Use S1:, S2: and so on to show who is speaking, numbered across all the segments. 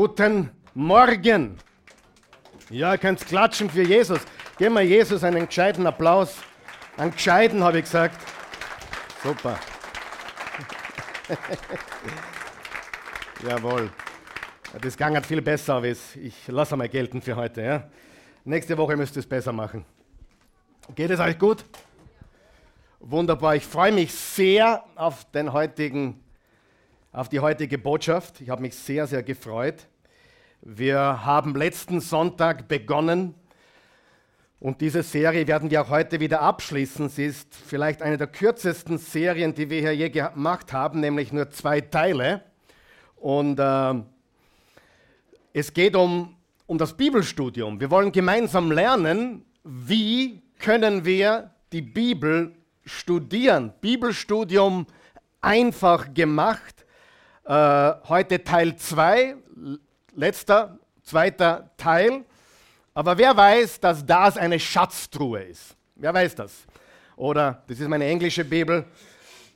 S1: Guten Morgen. Ja, ihr könnt klatschen für Jesus. Geben wir Jesus einen gescheiten Applaus. Einen gescheiten, habe ich gesagt. Super. Jawohl. Das Gang hat viel besser, aber ich lasse mal gelten für heute. Ja? Nächste Woche müsst ihr es besser machen. Geht es euch gut? Wunderbar. Ich freue mich sehr auf, den heutigen, auf die heutige Botschaft. Ich habe mich sehr, sehr gefreut. Wir haben letzten Sonntag begonnen und diese Serie werden wir auch heute wieder abschließen. Sie ist vielleicht eine der kürzesten Serien, die wir hier je gemacht haben, nämlich nur zwei Teile. Und äh, es geht um, um das Bibelstudium. Wir wollen gemeinsam lernen, wie können wir die Bibel studieren. Bibelstudium einfach gemacht. Äh, heute Teil 2, letzter, zweiter Teil. Aber wer weiß, dass das eine Schatztruhe ist? Wer weiß das? Oder das ist meine englische Bibel,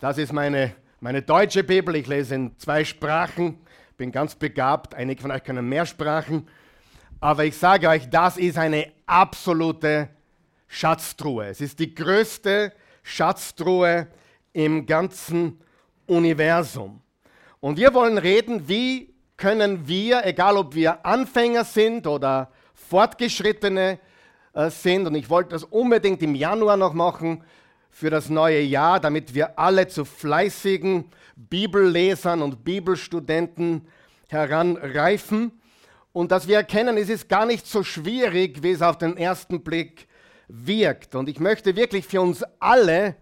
S1: das ist meine, meine deutsche Bibel. Ich lese in zwei Sprachen, bin ganz begabt. Einige von euch können mehr Sprachen. Aber ich sage euch, das ist eine absolute Schatztruhe. Es ist die größte Schatztruhe im ganzen Universum. Und wir wollen reden, wie können wir, egal ob wir Anfänger sind oder Fortgeschrittene äh, sind. Und ich wollte das unbedingt im Januar noch machen für das neue Jahr, damit wir alle zu fleißigen Bibellesern und Bibelstudenten heranreifen. Und dass wir erkennen, es ist gar nicht so schwierig, wie es auf den ersten Blick wirkt. Und ich möchte wirklich für uns alle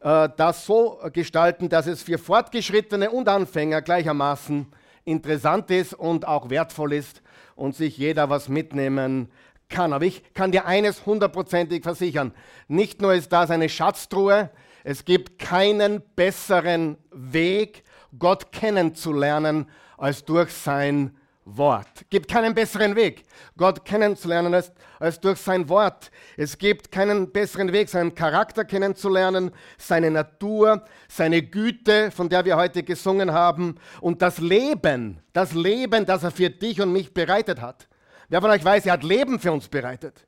S1: das so gestalten, dass es für Fortgeschrittene und Anfänger gleichermaßen interessant ist und auch wertvoll ist und sich jeder was mitnehmen kann. Aber ich kann dir eines hundertprozentig versichern. Nicht nur ist das eine Schatztruhe, es gibt keinen besseren Weg, Gott kennenzulernen, als durch sein Wort. Gibt keinen besseren Weg, Gott kennenzulernen, als, als durch sein Wort. Es gibt keinen besseren Weg, seinen Charakter kennenzulernen, seine Natur, seine Güte, von der wir heute gesungen haben, und das Leben, das Leben, das er für dich und mich bereitet hat. Wer von euch weiß, er hat Leben für uns bereitet.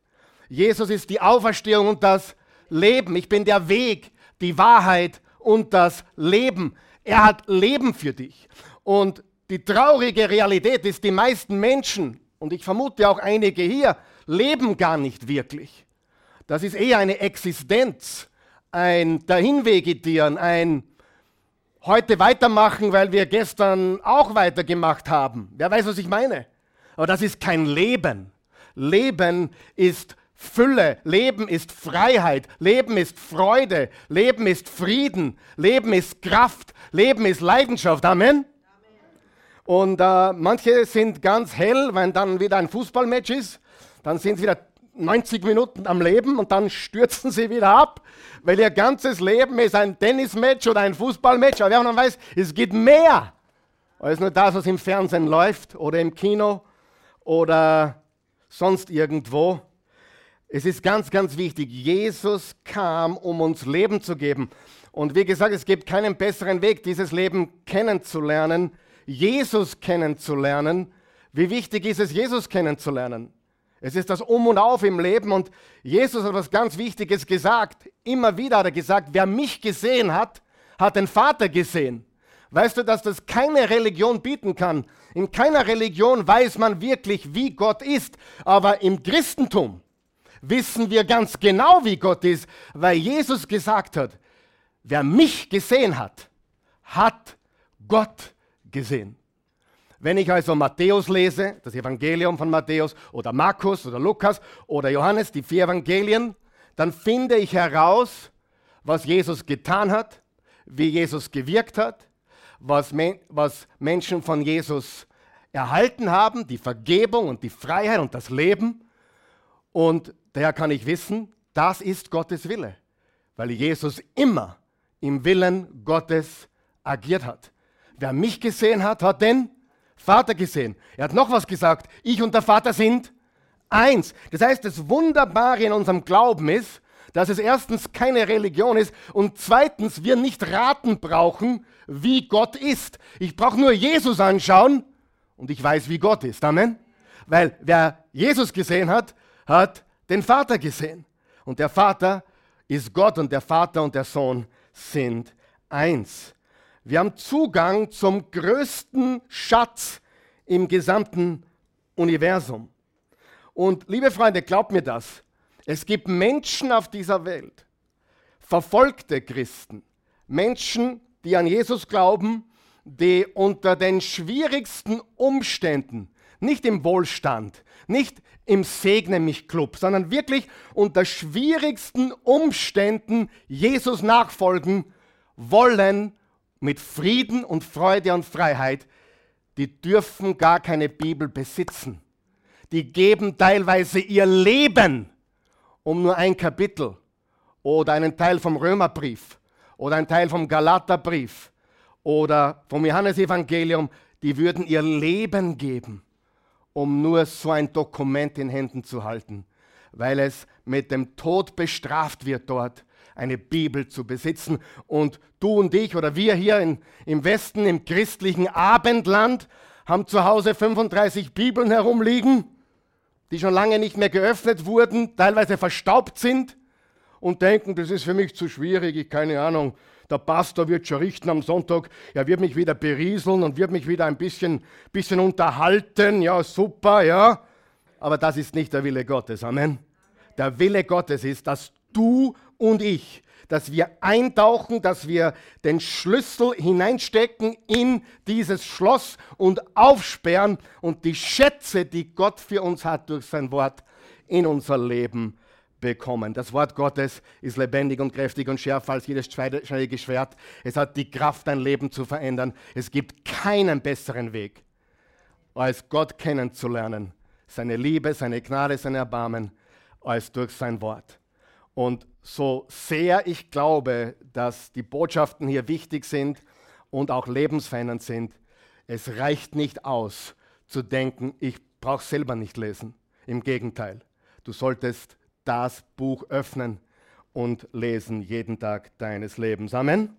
S1: Jesus ist die Auferstehung und das Leben. Ich bin der Weg, die Wahrheit und das Leben. Er hat Leben für dich. Und die traurige Realität ist, die meisten Menschen, und ich vermute auch einige hier, leben gar nicht wirklich. Das ist eher eine Existenz, ein Dahinvegetieren, ein heute weitermachen, weil wir gestern auch weitergemacht haben. Wer weiß, was ich meine? Aber das ist kein Leben. Leben ist Fülle, Leben ist Freiheit, Leben ist Freude, Leben ist Frieden, Leben ist Kraft, Leben ist Leidenschaft. Amen. Und äh, manche sind ganz hell, wenn dann wieder ein Fußballmatch ist. Dann sind sie wieder 90 Minuten am Leben und dann stürzen sie wieder ab, weil ihr ganzes Leben ist ein Tennismatch oder ein Fußballmatch. Aber wer man weiß, es geht mehr als nur das, was im Fernsehen läuft oder im Kino oder sonst irgendwo. Es ist ganz, ganz wichtig. Jesus kam, um uns Leben zu geben. Und wie gesagt, es gibt keinen besseren Weg, dieses Leben kennenzulernen, Jesus kennenzulernen. Wie wichtig ist es, Jesus kennenzulernen? Es ist das Um und Auf im Leben und Jesus hat was ganz Wichtiges gesagt. Immer wieder hat er gesagt, wer mich gesehen hat, hat den Vater gesehen. Weißt du, dass das keine Religion bieten kann? In keiner Religion weiß man wirklich, wie Gott ist. Aber im Christentum wissen wir ganz genau, wie Gott ist, weil Jesus gesagt hat, wer mich gesehen hat, hat Gott gesehen. Wenn ich also Matthäus lese, das Evangelium von Matthäus oder Markus oder Lukas oder Johannes, die vier Evangelien, dann finde ich heraus, was Jesus getan hat, wie Jesus gewirkt hat, was, me was Menschen von Jesus erhalten haben, die Vergebung und die Freiheit und das Leben. Und daher kann ich wissen, das ist Gottes Wille, weil Jesus immer im Willen Gottes agiert hat. Wer mich gesehen hat, hat den Vater gesehen. Er hat noch was gesagt. Ich und der Vater sind eins. Das heißt, das Wunderbare in unserem Glauben ist, dass es erstens keine Religion ist und zweitens wir nicht raten brauchen, wie Gott ist. Ich brauche nur Jesus anschauen Und ich weiß, wie Gott ist. Amen. Weil wer Jesus gesehen hat, hat den Vater gesehen. Und der Vater ist Gott und der Vater und der Sohn sind eins. Wir haben Zugang zum größten Schatz im gesamten Universum. Und liebe Freunde, glaubt mir das. Es gibt Menschen auf dieser Welt, verfolgte Christen, Menschen, die an Jesus glauben, die unter den schwierigsten Umständen, nicht im Wohlstand, nicht im Segne mich Club, sondern wirklich unter schwierigsten Umständen Jesus nachfolgen wollen mit Frieden und Freude und Freiheit, die dürfen gar keine Bibel besitzen. Die geben teilweise ihr Leben, um nur ein Kapitel oder einen Teil vom Römerbrief oder einen Teil vom Galaterbrief oder vom Johannesevangelium, die würden ihr Leben geben, um nur so ein Dokument in Händen zu halten, weil es mit dem Tod bestraft wird dort, eine Bibel zu besitzen. Und du und ich oder wir hier in, im Westen, im christlichen Abendland, haben zu Hause 35 Bibeln herumliegen, die schon lange nicht mehr geöffnet wurden, teilweise verstaubt sind und denken, das ist für mich zu schwierig, ich keine Ahnung. Der Pastor wird schon richten am Sonntag, er wird mich wieder berieseln und wird mich wieder ein bisschen, bisschen unterhalten. Ja, super, ja. Aber das ist nicht der Wille Gottes. Amen. Der Wille Gottes ist, dass du und ich, dass wir eintauchen, dass wir den Schlüssel hineinstecken in dieses Schloss und aufsperren und die Schätze, die Gott für uns hat durch sein Wort, in unser Leben bekommen. Das Wort Gottes ist lebendig und kräftig und schärfer als jedes zweischneidige Schwert. Es hat die Kraft, dein Leben zu verändern. Es gibt keinen besseren Weg, als Gott kennenzulernen. Seine Liebe, seine Gnade, sein Erbarmen, als durch sein Wort. Und so sehr ich glaube, dass die Botschaften hier wichtig sind und auch lebensverändernd sind, es reicht nicht aus zu denken, ich brauche selber nicht lesen. Im Gegenteil, du solltest das Buch öffnen und lesen jeden Tag deines Lebens. Amen.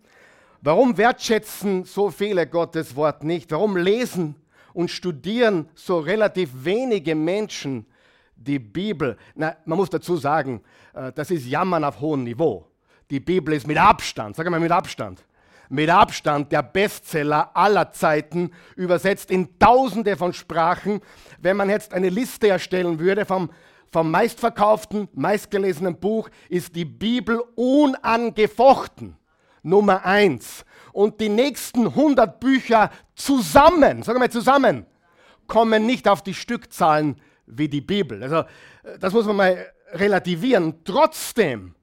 S1: Warum wertschätzen so viele Gottes Wort nicht? Warum lesen und studieren so relativ wenige Menschen die Bibel, na, man muss dazu sagen, äh, das ist Jammern auf hohem Niveau. Die Bibel ist mit Abstand, sag mal mit Abstand, mit Abstand der Bestseller aller Zeiten, übersetzt in tausende von Sprachen. Wenn man jetzt eine Liste erstellen würde vom, vom meistverkauften, meistgelesenen Buch, ist die Bibel unangefochten Nummer eins. Und die nächsten 100 Bücher zusammen, sagen wir zusammen, kommen nicht auf die Stückzahlen wie die Bibel. Also äh, das muss man mal relativieren. Trotzdem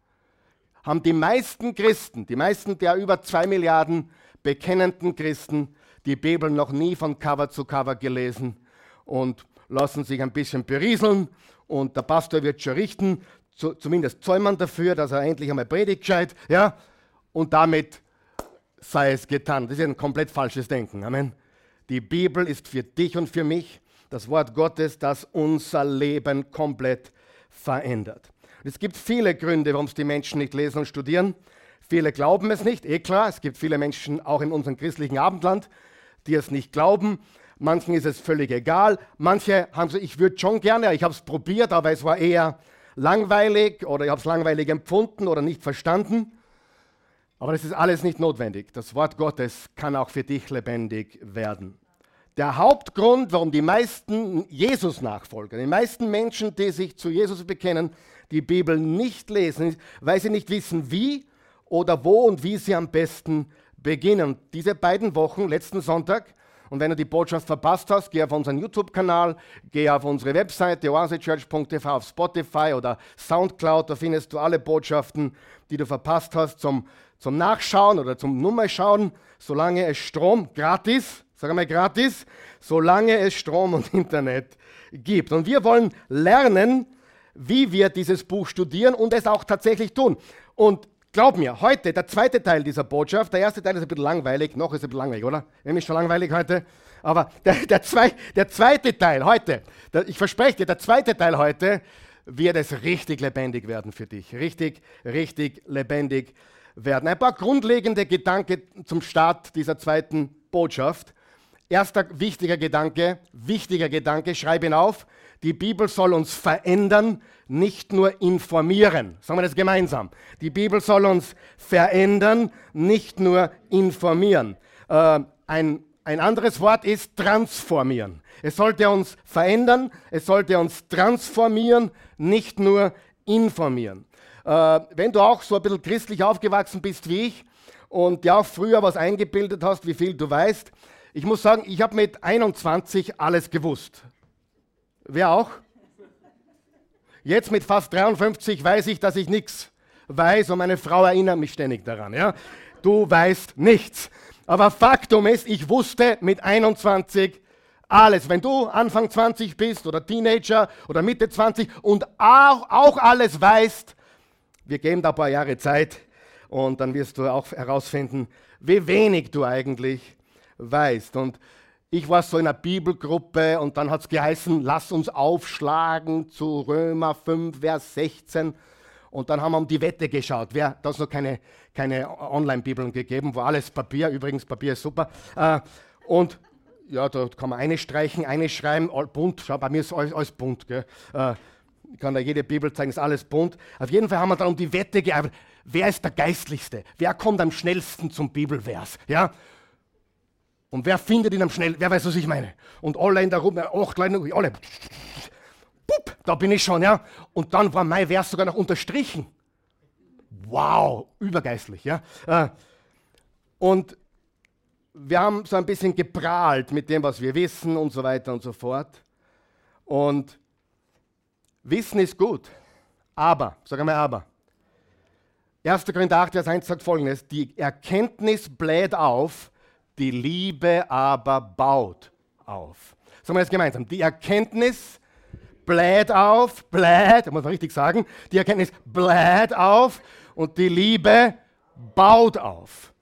S1: haben die meisten Christen, die meisten der über zwei Milliarden bekennenden Christen, die Bibel noch nie von Cover zu Cover gelesen und lassen sich ein bisschen berieseln und der Pastor wird schon richten, zu, zumindest Zäumen dafür, dass er endlich einmal predigt gescheit, ja, und damit sei es getan. Das ist ein komplett falsches Denken. Amen. Die Bibel ist für dich und für mich das Wort Gottes, das unser Leben komplett verändert. Es gibt viele Gründe, warum es die Menschen nicht lesen und studieren. Viele glauben es nicht, eh klar. Es gibt viele Menschen auch in unserem christlichen Abendland, die es nicht glauben. Manchen ist es völlig egal. Manche haben gesagt, ich würde schon gerne, ich habe es probiert, aber es war eher langweilig oder ich habe es langweilig empfunden oder nicht verstanden. Aber das ist alles nicht notwendig. Das Wort Gottes kann auch für dich lebendig werden. Der Hauptgrund, warum die meisten Jesus-Nachfolger, die meisten Menschen, die sich zu Jesus bekennen, die Bibel nicht lesen, ist, weil sie nicht wissen, wie oder wo und wie sie am besten beginnen. Diese beiden Wochen, letzten Sonntag, und wenn du die Botschaft verpasst hast, geh auf unseren YouTube-Kanal, geh auf unsere Webseite oasechurch.tv auf Spotify oder Soundcloud, da findest du alle Botschaften, die du verpasst hast, zum, zum Nachschauen oder zum Nummerschauen, solange es Strom gratis sag mal gratis, solange es Strom und Internet gibt. Und wir wollen lernen, wie wir dieses Buch studieren und es auch tatsächlich tun. Und glaub mir, heute der zweite Teil dieser Botschaft, der erste Teil ist ein bisschen langweilig, noch ist ein bisschen langweilig, oder? Nämlich schon langweilig heute. Aber der, der, zwei, der zweite Teil heute, der, ich verspreche dir, der zweite Teil heute wird es richtig lebendig werden für dich. Richtig, richtig lebendig werden. Ein paar grundlegende Gedanken zum Start dieser zweiten Botschaft. Erster wichtiger Gedanke, wichtiger Gedanke, schreibe ihn auf. Die Bibel soll uns verändern, nicht nur informieren. Sagen wir das gemeinsam. Die Bibel soll uns verändern, nicht nur informieren. Äh, ein, ein anderes Wort ist transformieren. Es sollte uns verändern, es sollte uns transformieren, nicht nur informieren. Äh, wenn du auch so ein bisschen christlich aufgewachsen bist wie ich und dir auch früher was eingebildet hast, wie viel du weißt, ich muss sagen, ich habe mit 21 alles gewusst. Wer auch? Jetzt mit fast 53 weiß ich, dass ich nichts weiß und meine Frau erinnert mich ständig daran. Ja? Du weißt nichts. Aber Faktum ist, ich wusste mit 21 alles. Wenn du Anfang 20 bist oder Teenager oder Mitte 20 und auch, auch alles weißt, wir geben da ein paar Jahre Zeit und dann wirst du auch herausfinden, wie wenig du eigentlich weißt. Und ich war so in einer Bibelgruppe und dann hat es geheißen, lass uns aufschlagen zu Römer 5, Vers 16. Und dann haben wir um die Wette geschaut. Wer, da ist noch keine, keine Online-Bibeln gegeben, wo alles Papier, übrigens Papier ist super. Äh, und ja, da kann man eine streichen, eine schreiben, bunt. Schau, bei mir ist alles, alles bunt. Gell? Äh, ich kann da jede Bibel zeigen, ist alles bunt. Auf jeden Fall haben wir dann um die Wette gearbeitet. Wer ist der Geistlichste? Wer kommt am schnellsten zum Bibelvers? Ja? Und wer findet ihn am schnellsten? Wer weiß, was ich meine? Und alle in der Runde, acht Leute, alle. Pup, da bin ich schon, ja. Und dann war mein Vers sogar noch unterstrichen. Wow, übergeistlich, ja. Äh, und wir haben so ein bisschen geprahlt mit dem, was wir wissen und so weiter und so fort. Und Wissen ist gut, aber, sag einmal aber. 1. Korinther 8, Vers 1 sagt folgendes: Die Erkenntnis bläht auf, die Liebe aber baut auf. Sagen wir jetzt gemeinsam: Die Erkenntnis bläht auf, bläht, muss man richtig sagen, die Erkenntnis bläht auf und die Liebe baut auf.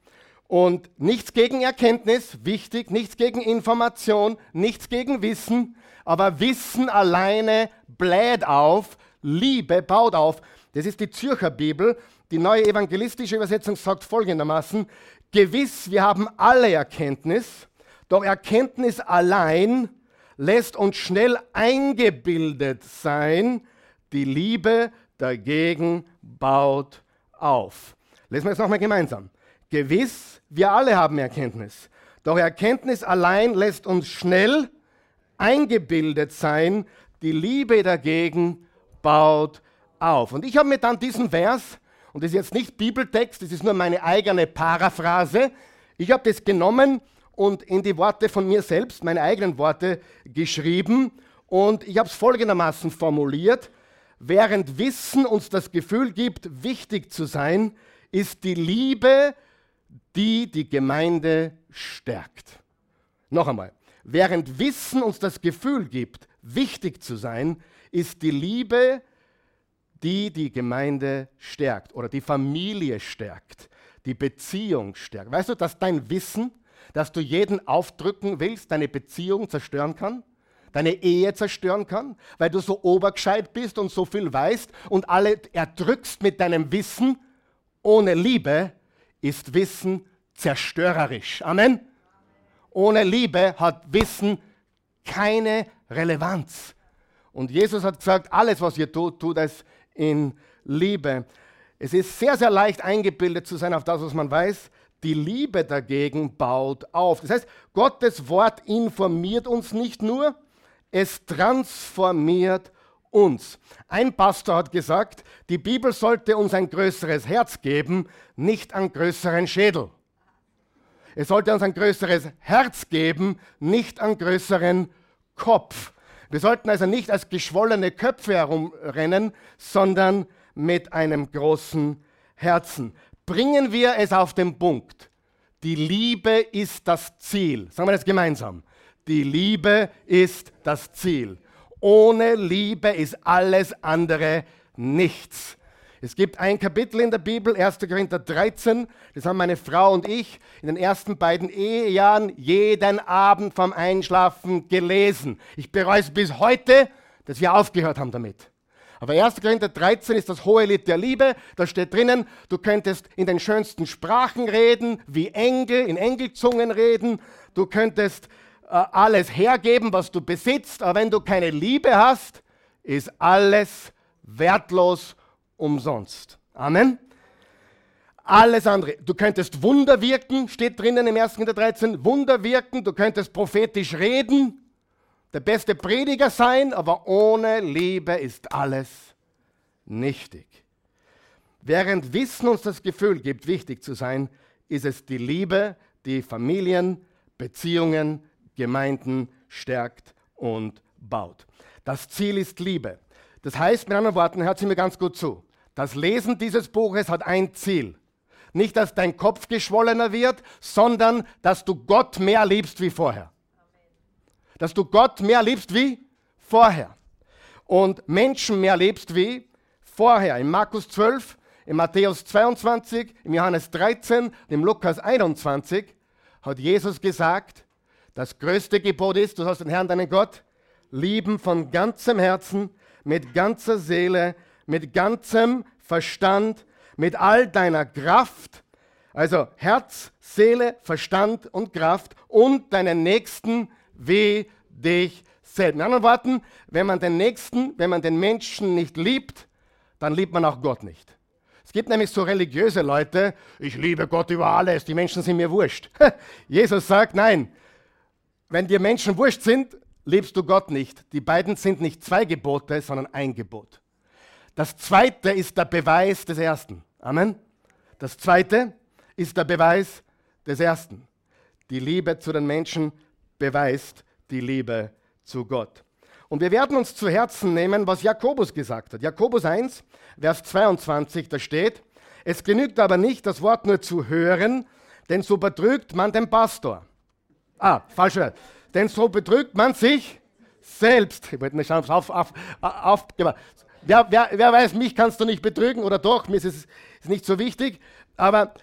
S1: Und nichts gegen Erkenntnis, wichtig, nichts gegen Information, nichts gegen Wissen, aber Wissen alleine bläht auf, Liebe baut auf. Das ist die Zürcher Bibel. Die neue evangelistische Übersetzung sagt folgendermaßen, gewiss, wir haben alle Erkenntnis, doch Erkenntnis allein lässt uns schnell eingebildet sein, die Liebe dagegen baut auf. Lesen wir es nochmal gemeinsam. Gewiss, wir alle haben Erkenntnis. Doch Erkenntnis allein lässt uns schnell eingebildet sein. Die Liebe dagegen baut auf. Und ich habe mir dann diesen Vers, und das ist jetzt nicht Bibeltext, das ist nur meine eigene Paraphrase, ich habe das genommen und in die Worte von mir selbst, meine eigenen Worte, geschrieben. Und ich habe es folgendermaßen formuliert. Während Wissen uns das Gefühl gibt, wichtig zu sein, ist die Liebe die die Gemeinde stärkt. Noch einmal, während Wissen uns das Gefühl gibt, wichtig zu sein, ist die Liebe, die die Gemeinde stärkt oder die Familie stärkt, die Beziehung stärkt. Weißt du, dass dein Wissen, dass du jeden aufdrücken willst, deine Beziehung zerstören kann? Deine Ehe zerstören kann, weil du so obergescheit bist und so viel weißt und alle erdrückst mit deinem Wissen ohne Liebe, ist Wissen zerstörerisch. Amen. Ohne Liebe hat Wissen keine Relevanz. Und Jesus hat gesagt, alles, was ihr tut, tut es in Liebe. Es ist sehr, sehr leicht eingebildet zu sein auf das, was man weiß. Die Liebe dagegen baut auf. Das heißt, Gottes Wort informiert uns nicht nur, es transformiert uns. Ein Pastor hat gesagt, die Bibel sollte uns ein größeres Herz geben, nicht einen größeren Schädel. Es sollte uns ein größeres Herz geben, nicht einen größeren Kopf. Wir sollten also nicht als geschwollene Köpfe herumrennen, sondern mit einem großen Herzen. Bringen wir es auf den Punkt. Die Liebe ist das Ziel. Sagen wir das gemeinsam. Die Liebe ist das Ziel. Ohne Liebe ist alles andere nichts. Es gibt ein Kapitel in der Bibel, 1. Korinther 13, das haben meine Frau und ich in den ersten beiden Ehejahren jeden Abend vom Einschlafen gelesen. Ich bereue es bis heute, dass wir aufgehört haben damit. Aber 1. Korinther 13 ist das hohe Lied der Liebe. Da steht drinnen, du könntest in den schönsten Sprachen reden, wie Engel, in Engelzungen reden. Du könntest alles hergeben, was du besitzt, aber wenn du keine Liebe hast, ist alles wertlos umsonst. Amen. Alles andere. Du könntest Wunder wirken, steht drinnen im 1. Korinther 13, Wunder wirken, du könntest prophetisch reden, der beste Prediger sein, aber ohne Liebe ist alles nichtig. Während Wissen uns das Gefühl gibt, wichtig zu sein, ist es die Liebe, die Familien, Beziehungen, Gemeinden stärkt und baut. Das Ziel ist Liebe. Das heißt, mit anderen Worten, hört sie mir ganz gut zu. Das Lesen dieses Buches hat ein Ziel. Nicht, dass dein Kopf geschwollener wird, sondern dass du Gott mehr liebst wie vorher. Dass du Gott mehr liebst wie vorher. Und Menschen mehr liebst wie vorher. In Markus 12 in Matthäus 22, im Johannes 13, im Lukas 21 hat Jesus gesagt, das größte Gebot ist, du sollst den Herrn, deinen Gott, lieben von ganzem Herzen, mit ganzer Seele, mit ganzem Verstand, mit all deiner Kraft, also Herz, Seele, Verstand und Kraft und deinen Nächsten wie dich selbst. In anderen Worten, wenn man den Nächsten, wenn man den Menschen nicht liebt, dann liebt man auch Gott nicht. Es gibt nämlich so religiöse Leute, ich liebe Gott über alles, die Menschen sind mir wurscht. Jesus sagt, nein, wenn dir Menschen wurscht sind, liebst du Gott nicht. Die beiden sind nicht zwei Gebote, sondern ein Gebot. Das zweite ist der Beweis des ersten. Amen. Das zweite ist der Beweis des ersten. Die Liebe zu den Menschen beweist die Liebe zu Gott. Und wir werden uns zu Herzen nehmen, was Jakobus gesagt hat. Jakobus 1, Vers 22, da steht, es genügt aber nicht, das Wort nur zu hören, denn so betrügt man den Pastor. Ah, falsch. Denn so betrügt man sich selbst. Ich wollte nicht auf, auf, auf, auf wer, wer, wer, weiß, mich kannst du nicht betrügen oder doch, mir ist es ist nicht so wichtig. Aber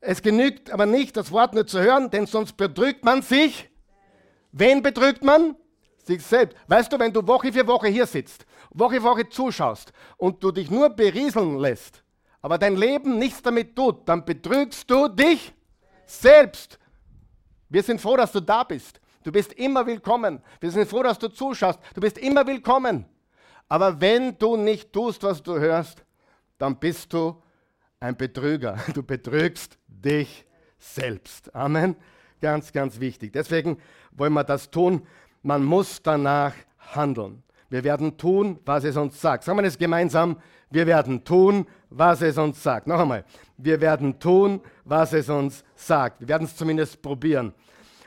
S1: es genügt aber nicht, das Wort nur zu hören, denn sonst betrügt man sich. Wen betrügt man? sich selbst. Weißt du, wenn du Woche für Woche hier sitzt, Woche für Woche zuschaust und du dich nur berieseln lässt, aber dein Leben nichts damit tut, dann betrügst du dich selbst. Wir sind froh, dass du da bist. Du bist immer willkommen. Wir sind froh, dass du zuschaust. Du bist immer willkommen. Aber wenn du nicht tust, was du hörst, dann bist du ein Betrüger. Du betrügst dich selbst. Amen. Ganz, ganz wichtig. Deswegen wollen wir das tun. Man muss danach handeln. Wir werden tun, was es uns sagt. Sagen wir es gemeinsam. Wir werden tun, was es uns sagt. Noch einmal. Wir werden tun, was es uns sagt. Wir werden es zumindest probieren.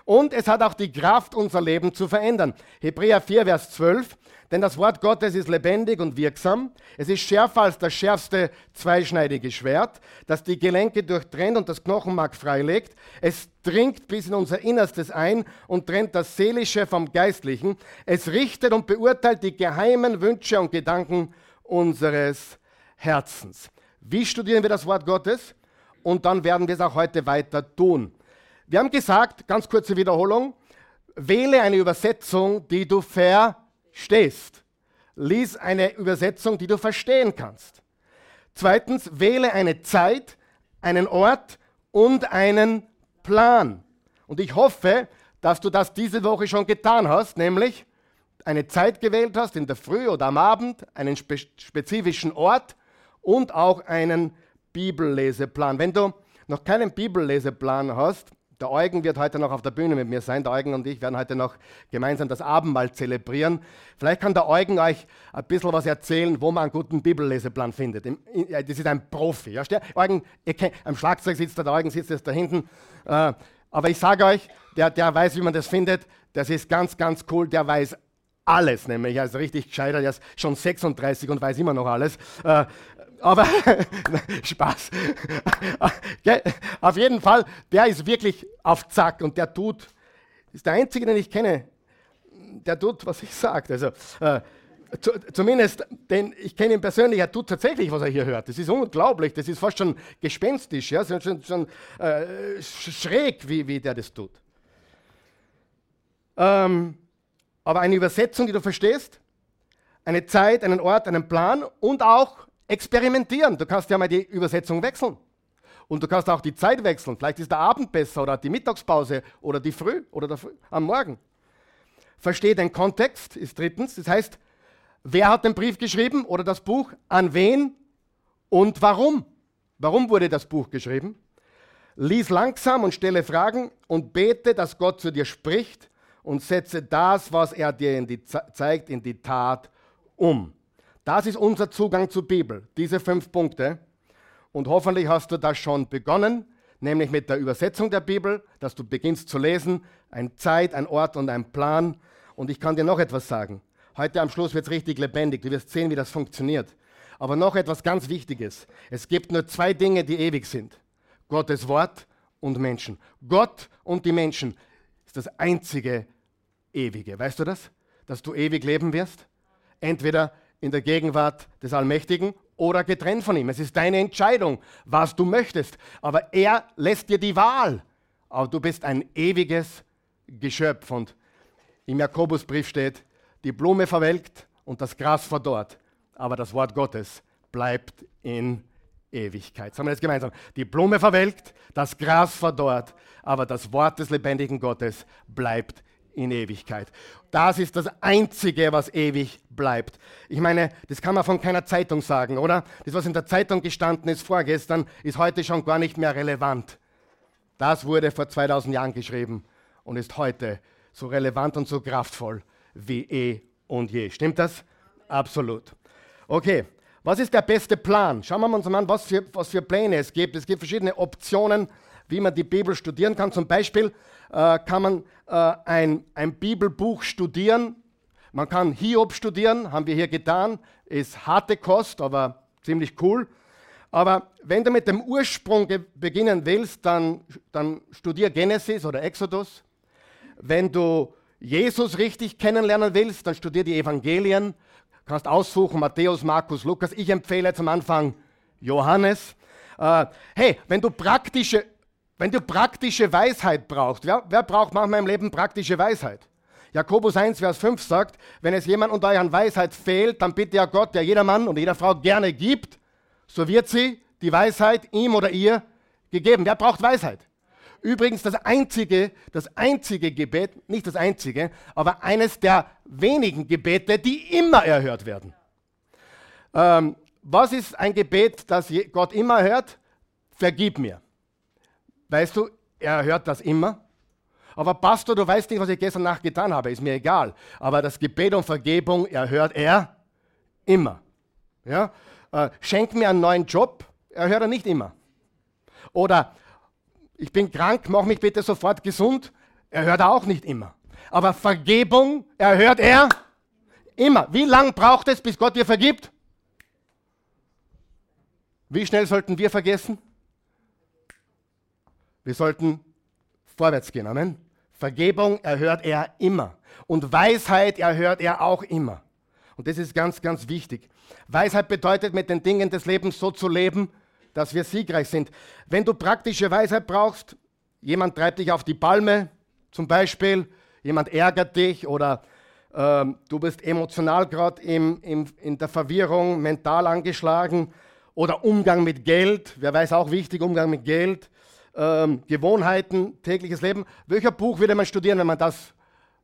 S1: Und es hat auch die Kraft, unser Leben zu verändern. Hebräer 4, Vers 12. Denn das Wort Gottes ist lebendig und wirksam. Es ist schärfer als das schärfste zweischneidige Schwert, das die Gelenke durchtrennt und das Knochenmark freilegt. Es dringt bis in unser Innerstes ein und trennt das Seelische vom Geistlichen. Es richtet und beurteilt die geheimen Wünsche und Gedanken unseres Herzens. Wie studieren wir das Wort Gottes? Und dann werden wir es auch heute weiter tun. Wir haben gesagt, ganz kurze Wiederholung, wähle eine Übersetzung, die du ver stehst. Lies eine Übersetzung, die du verstehen kannst. Zweitens, wähle eine Zeit, einen Ort und einen Plan. Und ich hoffe, dass du das diese Woche schon getan hast, nämlich eine Zeit gewählt hast, in der Früh oder am Abend, einen spe spezifischen Ort und auch einen Bibelleseplan. Wenn du noch keinen Bibelleseplan hast, der Eugen wird heute noch auf der Bühne mit mir sein. Der Eugen und ich werden heute noch gemeinsam das Abendmahl zelebrieren. Vielleicht kann der Eugen euch ein bisschen was erzählen, wo man einen guten Bibelleseplan findet. Das ist ein Profi. Ja? Eugen, kennt, am Schlagzeug sitzt der, der Eugen sitzt jetzt da hinten. Äh, aber ich sage euch, der, der weiß, wie man das findet. Das ist ganz, ganz cool. Der weiß alles, nämlich. Er ist richtig gescheiter. Er ist schon 36 und weiß immer noch alles. Aber Spaß. auf jeden Fall, der ist wirklich auf Zack und der tut, ist der einzige, den ich kenne, der tut, was ich sage. Also, äh, zu, zumindest, denn ich kenne ihn persönlich, er tut tatsächlich, was er hier hört. Das ist unglaublich, das ist fast schon gespenstisch, ja? schon, schon äh, schräg, wie, wie der das tut. Ähm, aber eine Übersetzung, die du verstehst, eine Zeit, einen Ort, einen Plan und auch experimentieren. Du kannst ja mal die Übersetzung wechseln. Und du kannst auch die Zeit wechseln. Vielleicht ist der Abend besser oder die Mittagspause oder die Früh oder der Früh, am Morgen. verstehe den Kontext, ist drittens. Das heißt, wer hat den Brief geschrieben oder das Buch, an wen und warum? Warum wurde das Buch geschrieben? Lies langsam und stelle Fragen und bete, dass Gott zu dir spricht und setze das, was er dir in zeigt, in die Tat um. Das ist unser Zugang zur Bibel, diese fünf Punkte. Und hoffentlich hast du das schon begonnen, nämlich mit der Übersetzung der Bibel, dass du beginnst zu lesen, ein Zeit, ein Ort und ein Plan. Und ich kann dir noch etwas sagen. Heute am Schluss wird es richtig lebendig. Du wirst sehen, wie das funktioniert. Aber noch etwas ganz Wichtiges. Es gibt nur zwei Dinge, die ewig sind. Gottes Wort und Menschen. Gott und die Menschen ist das einzige Ewige. Weißt du das? Dass du ewig leben wirst? Entweder in der Gegenwart des Allmächtigen oder getrennt von ihm. Es ist deine Entscheidung, was du möchtest. Aber er lässt dir die Wahl. Aber du bist ein ewiges Geschöpf. Und im Jakobusbrief steht, die Blume verwelkt und das Gras verdorrt. Aber das Wort Gottes bleibt in Ewigkeit. Sagen wir das gemeinsam. Die Blume verwelkt, das Gras verdorrt, aber das Wort des lebendigen Gottes bleibt in Ewigkeit. Das ist das Einzige, was ewig bleibt. Ich meine, das kann man von keiner Zeitung sagen, oder? Das, was in der Zeitung gestanden ist vorgestern, ist heute schon gar nicht mehr relevant. Das wurde vor 2000 Jahren geschrieben und ist heute so relevant und so kraftvoll wie eh und je. Stimmt das? Absolut. Okay, was ist der beste Plan? Schauen wir uns mal an, was für, was für Pläne es gibt. Es gibt verschiedene Optionen, wie man die Bibel studieren kann. Zum Beispiel äh, kann man äh, ein, ein Bibelbuch studieren. Man kann Hiob studieren, haben wir hier getan. Ist harte Kost, aber ziemlich cool. Aber wenn du mit dem Ursprung beginnen willst, dann, dann studier Genesis oder Exodus. Wenn du Jesus richtig kennenlernen willst, dann studier die Evangelien. Du kannst aussuchen Matthäus, Markus, Lukas. Ich empfehle zum Anfang Johannes. Äh, hey, wenn du praktische wenn du praktische Weisheit brauchst, wer, wer braucht manchmal im Leben praktische Weisheit? Jakobus 1, Vers 5 sagt, wenn es jemand unter euch an Weisheit fehlt, dann bitte ja Gott, der jeder Mann und jeder Frau gerne gibt, so wird sie, die Weisheit, ihm oder ihr gegeben. Wer braucht Weisheit? Übrigens das einzige, das einzige Gebet, nicht das einzige, aber eines der wenigen Gebete, die immer erhört werden. Ähm, was ist ein Gebet, das Gott immer hört? Vergib mir. Weißt du, er hört das immer. Aber Pastor, du weißt nicht, was ich gestern Nacht getan habe, ist mir egal. Aber das Gebet um Vergebung erhört er immer. Ja? Äh, schenk mir einen neuen Job, erhört er nicht immer. Oder ich bin krank, mach mich bitte sofort gesund, erhört er auch nicht immer. Aber Vergebung erhört er immer. Wie lange braucht es, bis Gott dir vergibt? Wie schnell sollten wir vergessen? Wir sollten vorwärts gehen. Amen. Vergebung erhört er immer. Und Weisheit erhört er auch immer. Und das ist ganz, ganz wichtig. Weisheit bedeutet, mit den Dingen des Lebens so zu leben, dass wir siegreich sind. Wenn du praktische Weisheit brauchst, jemand treibt dich auf die Palme, zum Beispiel, jemand ärgert dich oder ähm, du bist emotional gerade in der Verwirrung, mental angeschlagen oder Umgang mit Geld, wer weiß auch wichtig, Umgang mit Geld ähm, Gewohnheiten, tägliches Leben. Welcher Buch würde man studieren, wenn man das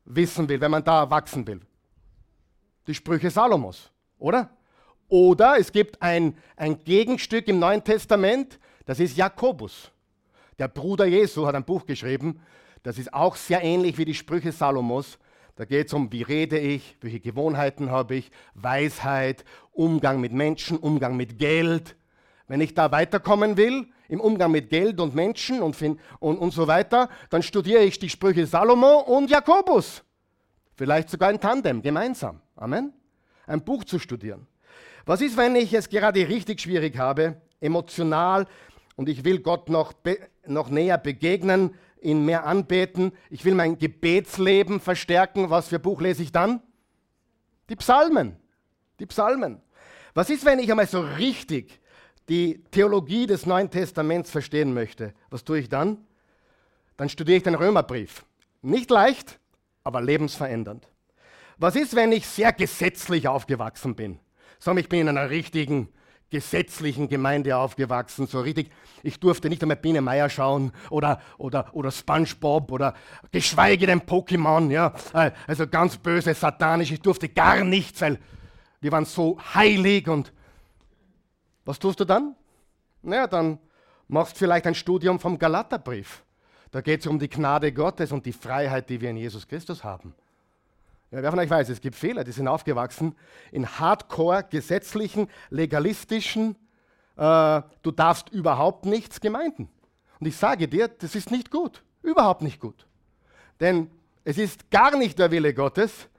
S1: wissen will, wenn man da wachsen will? Die Sprüche Salomos, oder? Oder es gibt ein, ein Gegenstück im Neuen Testament, das ist Jakobus. Der Bruder Jesu hat ein Buch geschrieben, das ist auch sehr ähnlich wie die Sprüche Salomos. Da geht es um, wie rede ich, welche Gewohnheiten habe ich, Weisheit, Umgang mit Menschen, Umgang mit Geld. Wenn ich da weiterkommen will, im Umgang mit Geld und Menschen und, und, und so weiter, dann studiere ich die Sprüche Salomo und Jakobus. Vielleicht sogar ein Tandem, gemeinsam. Amen. Ein Buch zu studieren. Was ist, wenn ich es gerade richtig schwierig habe, emotional, und ich will Gott noch, noch näher begegnen, ihn mehr anbeten, ich will mein Gebetsleben verstärken, was für Buch lese ich dann? Die Psalmen. Die Psalmen. Was ist, wenn ich einmal so richtig die Theologie des Neuen Testaments verstehen möchte, was tue ich dann? Dann studiere ich den Römerbrief. Nicht leicht, aber lebensverändernd. Was ist, wenn ich sehr gesetzlich aufgewachsen bin? Sag, ich bin in einer richtigen gesetzlichen Gemeinde aufgewachsen, so richtig. Ich durfte nicht einmal Biene Meier schauen oder, oder, oder SpongeBob oder geschweige denn Pokémon, ja. Äh, also ganz böse, satanisch. Ich durfte gar nichts, weil wir waren so heilig und was tust du dann? Naja, dann machst du vielleicht ein Studium vom Galaterbrief. Da geht es um die Gnade Gottes und die Freiheit, die wir in Jesus Christus haben. Ja, wer von euch weiß, es gibt Fehler, die sind aufgewachsen in hardcore gesetzlichen, legalistischen, äh, du darfst überhaupt nichts Gemeinden. Und ich sage dir, das ist nicht gut, überhaupt nicht gut. Denn es ist gar nicht der Wille Gottes,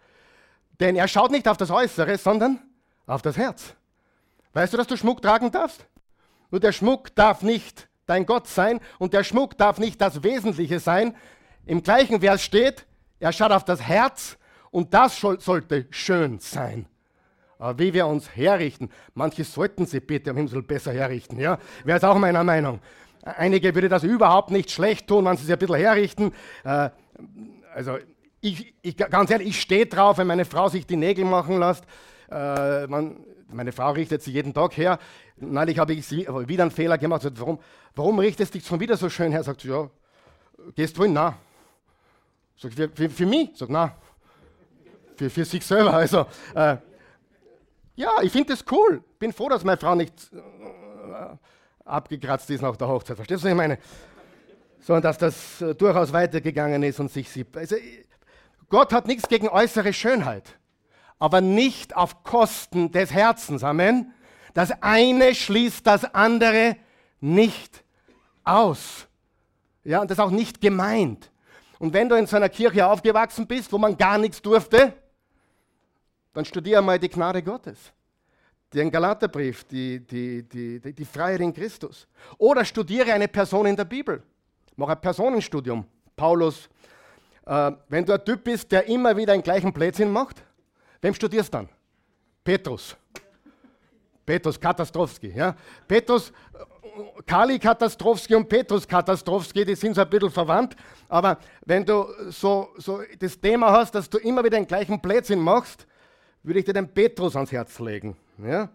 S1: denn er schaut nicht auf das Äußere, sondern auf das Herz. Weißt du, dass du Schmuck tragen darfst? Nur der Schmuck darf nicht dein Gott sein und der Schmuck darf nicht das Wesentliche sein. Im gleichen Vers steht, er schaut auf das Herz und das sollte schön sein. Aber wie wir uns herrichten, manche sollten sie bitte am Himmel besser herrichten, ja? Wäre es auch meiner Meinung. Einige würde das überhaupt nicht schlecht tun, wenn sie sich ein bisschen herrichten. Äh, also, ich, ich, ganz ehrlich, ich stehe drauf, wenn meine Frau sich die Nägel machen lässt. Äh, man, meine Frau richtet sie jeden Tag her. Neulich habe ich sie, wieder einen Fehler gemacht. Sagt, warum, warum richtest du dich schon wieder so schön her? Sagt sie, ja, gehst du hin? Na. Sag, für, für, für mich? Sagt, na für, für sich selber. Also, äh, ja, ich finde das cool. Bin froh, dass meine Frau nicht äh, abgekratzt ist nach der Hochzeit. Verstehst du, was ich meine? Sondern dass das äh, durchaus weitergegangen ist und sich sie. Also, Gott hat nichts gegen äußere Schönheit, aber nicht auf Kosten des Herzens. Amen. Das eine schließt das andere nicht aus. Ja, und das ist auch nicht gemeint. Und wenn du in so einer Kirche aufgewachsen bist, wo man gar nichts durfte, dann studiere mal die Gnade Gottes. Den Galaterbrief, die, die, die, die, die Freiheit in Christus. Oder studiere eine Person in der Bibel. Mach ein Personenstudium. Paulus. Äh, wenn du ein Typ bist, der immer wieder den gleichen Blödsinn macht, wem studierst du dann? Petrus. Petrus Katastrowski. Ja? Petrus, Kali Katastrowski und Petrus Katastrowski, die sind so ein bisschen verwandt. Aber wenn du so, so das Thema hast, dass du immer wieder den gleichen Blödsinn machst, würde ich dir den Petrus ans Herz legen. Ja?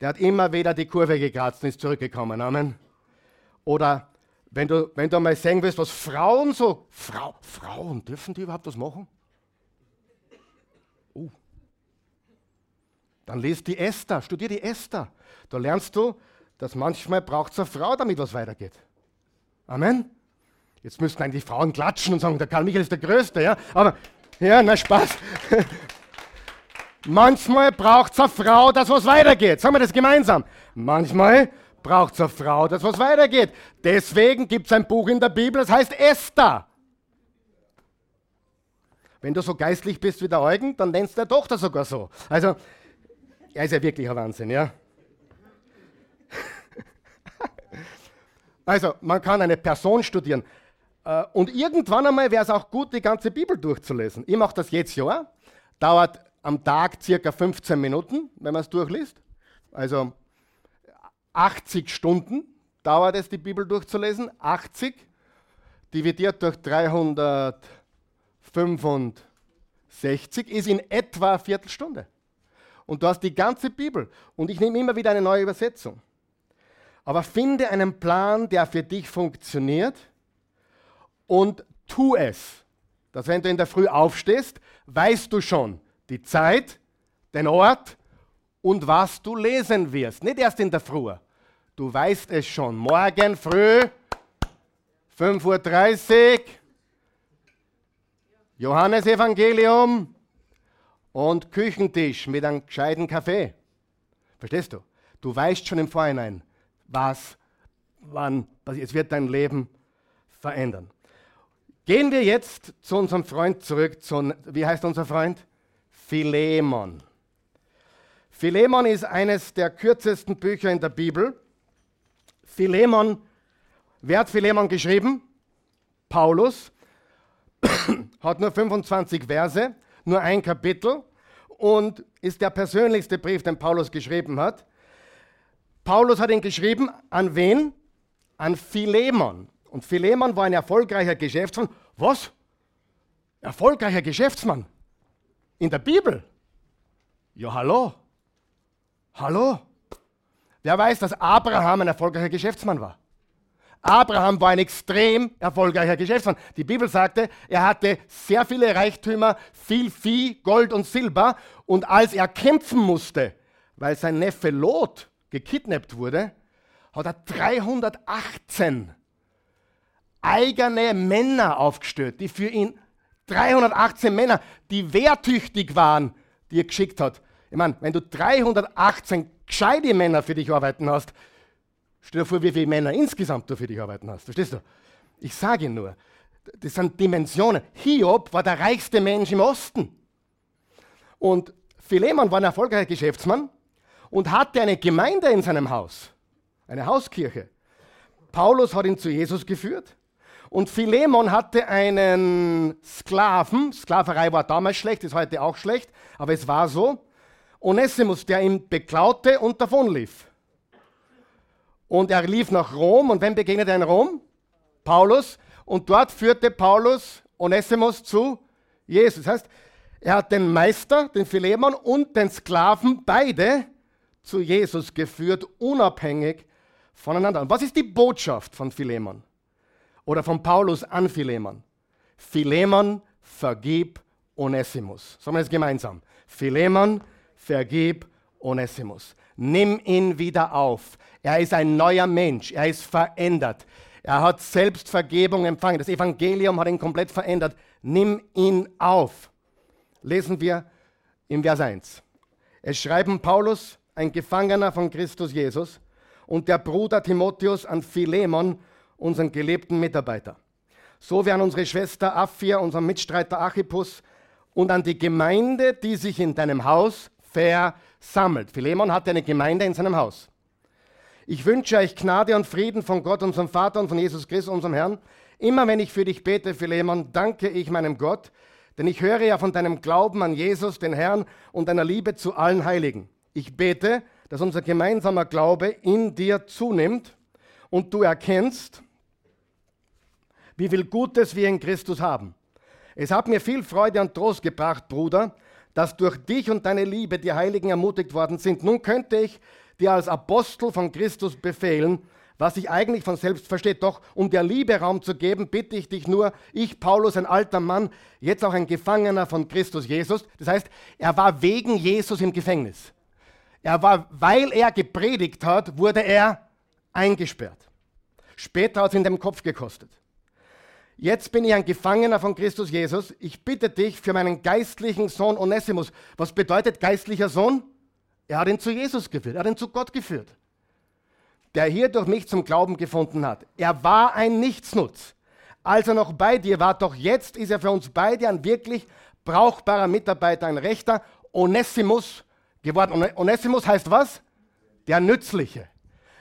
S1: Der hat immer wieder die Kurve gekratzt und ist zurückgekommen. Amen. Oder wenn du, wenn du mal sehen willst, was Frauen so. Frau, Frauen, dürfen die überhaupt was machen? Dann liest die Esther, studier die Esther. Da lernst du, dass manchmal braucht es eine Frau, damit was weitergeht. Amen. Jetzt müssten eigentlich Frauen klatschen und sagen, der Karl Michael ist der Größte, ja. Aber, ja, na Spaß. Manchmal braucht es eine Frau, dass was weitergeht. Sagen wir das gemeinsam. Manchmal braucht es eine Frau, dass was weitergeht. Deswegen gibt es ein Buch in der Bibel, das heißt Esther. Wenn du so geistlich bist wie der Eugen, dann nennst du der Tochter sogar so. Also, er ist ja wirklich ein Wahnsinn, ja. also, man kann eine Person studieren. Äh, und irgendwann einmal wäre es auch gut, die ganze Bibel durchzulesen. Ich mache das jetzt ja. Dauert am Tag circa 15 Minuten, wenn man es durchliest. Also 80 Stunden dauert es, die Bibel durchzulesen. 80 dividiert durch 365 ist in etwa eine Viertelstunde. Und du hast die ganze Bibel. Und ich nehme immer wieder eine neue Übersetzung. Aber finde einen Plan, der für dich funktioniert und tu es. Dass wenn du in der Früh aufstehst, weißt du schon, die Zeit, den Ort und was du lesen wirst. Nicht erst in der Früh. Du weißt es schon. Morgen früh, 5.30 Uhr, Johannesevangelium und Küchentisch mit einem gescheiten Kaffee. Verstehst du? Du weißt schon im Vorhinein, was, wann, es wird dein Leben verändern. Gehen wir jetzt zu unserem Freund zurück. Zu, wie heißt unser Freund? Philemon. Philemon ist eines der kürzesten Bücher in der Bibel. Philemon, wer hat Philemon geschrieben? Paulus. hat nur 25 Verse, nur ein Kapitel und ist der persönlichste Brief, den Paulus geschrieben hat. Paulus hat ihn geschrieben an wen? An Philemon. Und Philemon war ein erfolgreicher Geschäftsmann. Was? Erfolgreicher Geschäftsmann? In der Bibel? Ja, hallo. Hallo. Wer weiß, dass Abraham ein erfolgreicher Geschäftsmann war? Abraham war ein extrem erfolgreicher Geschäftsmann. Die Bibel sagte, er hatte sehr viele Reichtümer, viel Vieh, Gold und Silber. Und als er kämpfen musste, weil sein Neffe Lot gekidnappt wurde, hat er 318 eigene Männer aufgestellt, die für ihn 318 Männer, die wehrtüchtig waren, die er geschickt hat. Ich meine, wenn du 318 gescheite Männer für dich arbeiten hast, stell dir vor, wie viele Männer insgesamt du für dich arbeiten hast. Verstehst du? Ich sage nur, das sind Dimensionen. Hiob war der reichste Mensch im Osten. Und Philemon war ein erfolgreicher Geschäftsmann und hatte eine Gemeinde in seinem Haus, eine Hauskirche. Paulus hat ihn zu Jesus geführt und Philemon hatte einen Sklaven. Sklaverei war damals schlecht, ist heute auch schlecht, aber es war so. Onesimus, der ihn beklaute und davonlief. Und er lief nach Rom und wem begegnet er in Rom? Paulus. Und dort führte Paulus Onesimus zu Jesus. Das heißt, er hat den Meister, den Philemon und den Sklaven beide zu Jesus geführt, unabhängig voneinander. Und was ist die Botschaft von Philemon? oder von Paulus an Philemon. Philemon, vergib Onesimus. Sagen wir es gemeinsam. Philemon, vergib Onesimus. Nimm ihn wieder auf. Er ist ein neuer Mensch. Er ist verändert. Er hat Selbstvergebung empfangen. Das Evangelium hat ihn komplett verändert. Nimm ihn auf. Lesen wir im Vers 1. Es schreiben Paulus, ein Gefangener von Christus Jesus, und der Bruder Timotheus an Philemon, unseren gelebten Mitarbeiter. So wie an unsere Schwester Aphia, unseren Mitstreiter Archippus und an die Gemeinde, die sich in deinem Haus versammelt. Philemon hatte eine Gemeinde in seinem Haus. Ich wünsche euch Gnade und Frieden von Gott, unserem Vater und von Jesus Christus, unserem Herrn. Immer wenn ich für dich bete, Philemon, danke ich meinem Gott, denn ich höre ja von deinem Glauben an Jesus, den Herrn, und deiner Liebe zu allen Heiligen. Ich bete, dass unser gemeinsamer Glaube in dir zunimmt und du erkennst, wie viel Gutes wir in Christus haben. Es hat mir viel Freude und Trost gebracht, Bruder, dass durch dich und deine Liebe die Heiligen ermutigt worden sind. Nun könnte ich dir als Apostel von Christus befehlen, was sich eigentlich von selbst versteht. Doch um der Liebe Raum zu geben, bitte ich dich nur, ich, Paulus, ein alter Mann, jetzt auch ein Gefangener von Christus Jesus. Das heißt, er war wegen Jesus im Gefängnis. Er war, weil er gepredigt hat, wurde er eingesperrt. Später hat es in dem Kopf gekostet. Jetzt bin ich ein Gefangener von Christus Jesus. Ich bitte dich für meinen geistlichen Sohn Onesimus. Was bedeutet geistlicher Sohn? Er hat ihn zu Jesus geführt, er hat ihn zu Gott geführt, der hier durch mich zum Glauben gefunden hat. Er war ein Nichtsnutz. Als er noch bei dir war, doch jetzt ist er für uns beide ein wirklich brauchbarer Mitarbeiter, ein rechter Onesimus geworden. Onesimus heißt was? Der Nützliche.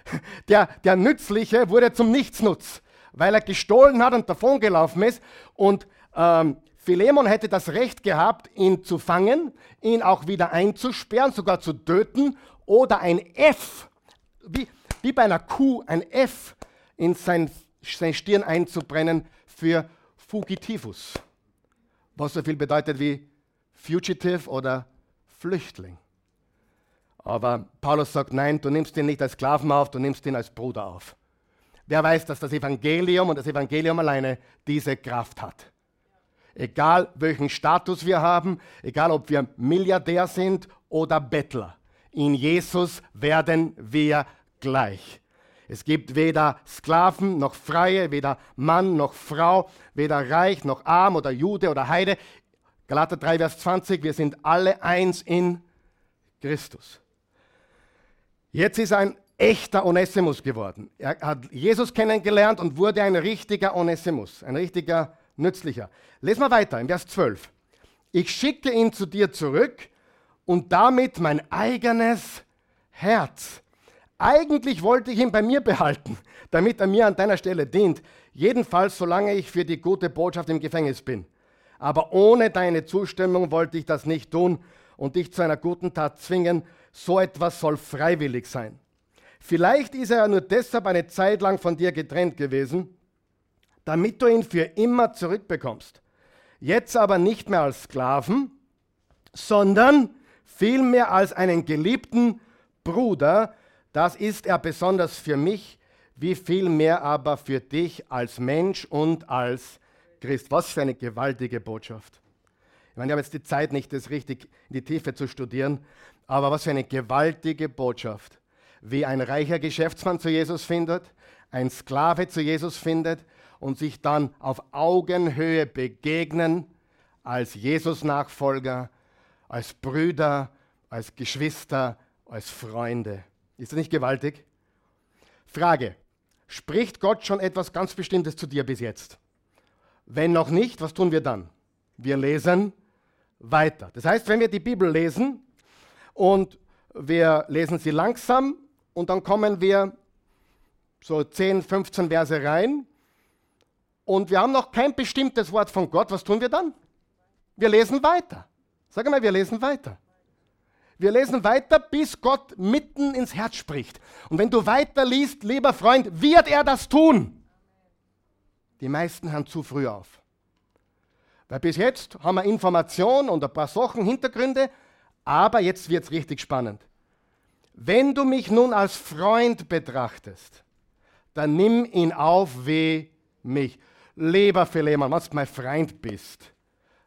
S1: Der, der Nützliche wurde zum Nichtsnutz weil er gestohlen hat und davongelaufen ist. Und ähm, Philemon hätte das Recht gehabt, ihn zu fangen, ihn auch wieder einzusperren, sogar zu töten oder ein F, wie, wie bei einer Kuh, ein F in sein, sein Stirn einzubrennen für Fugitivus, was so viel bedeutet wie Fugitive oder Flüchtling. Aber Paulus sagt, nein, du nimmst ihn nicht als Sklaven auf, du nimmst ihn als Bruder auf. Wer weiß, dass das Evangelium und das Evangelium alleine diese Kraft hat? Egal welchen Status wir haben, egal ob wir Milliardär sind oder Bettler, in Jesus werden wir gleich. Es gibt weder Sklaven noch Freie, weder Mann noch Frau, weder reich noch arm oder Jude oder Heide. Galater 3, Vers 20, wir sind alle eins in Christus. Jetzt ist ein echter Onesimus geworden. Er hat Jesus kennengelernt und wurde ein richtiger Onesimus, ein richtiger nützlicher. Lesen wir weiter in Vers 12. Ich schicke ihn zu dir zurück und damit mein eigenes Herz. Eigentlich wollte ich ihn bei mir behalten, damit er mir an deiner Stelle dient. Jedenfalls, solange ich für die gute Botschaft im Gefängnis bin. Aber ohne deine Zustimmung wollte ich das nicht tun und dich zu einer guten Tat zwingen. So etwas soll freiwillig sein. Vielleicht ist er ja nur deshalb eine Zeit lang von dir getrennt gewesen, damit du ihn für immer zurückbekommst. Jetzt aber nicht mehr als Sklaven, sondern vielmehr als einen geliebten Bruder, Das ist er besonders für mich, wie viel mehr aber für dich als Mensch und als Christ. Was für eine gewaltige Botschaft. Ich meine, ich habe jetzt die Zeit nicht, das richtig in die Tiefe zu studieren, aber was für eine gewaltige Botschaft. Wie ein reicher Geschäftsmann zu Jesus findet, ein Sklave zu Jesus findet und sich dann auf Augenhöhe begegnen als Jesus-Nachfolger, als Brüder, als Geschwister, als Freunde. Ist das nicht gewaltig? Frage, spricht Gott schon etwas ganz Bestimmtes zu dir bis jetzt? Wenn noch nicht, was tun wir dann? Wir lesen weiter. Das heißt, wenn wir die Bibel lesen und wir lesen sie langsam und dann kommen wir so 10, 15 Verse rein und wir haben noch kein bestimmtes Wort von Gott, was tun wir dann? Wir lesen weiter. Sag mal, wir lesen weiter. Wir lesen weiter, bis Gott mitten ins Herz spricht. Und wenn du weiter liest, lieber Freund, wird er das tun. Die meisten hören zu früh auf. Weil bis jetzt haben wir Informationen und ein paar Sachen, Hintergründe, aber jetzt wird es richtig spannend. Wenn du mich nun als Freund betrachtest, dann nimm ihn auf wie mich. Lieber Philemon, wenn du mein Freund bist,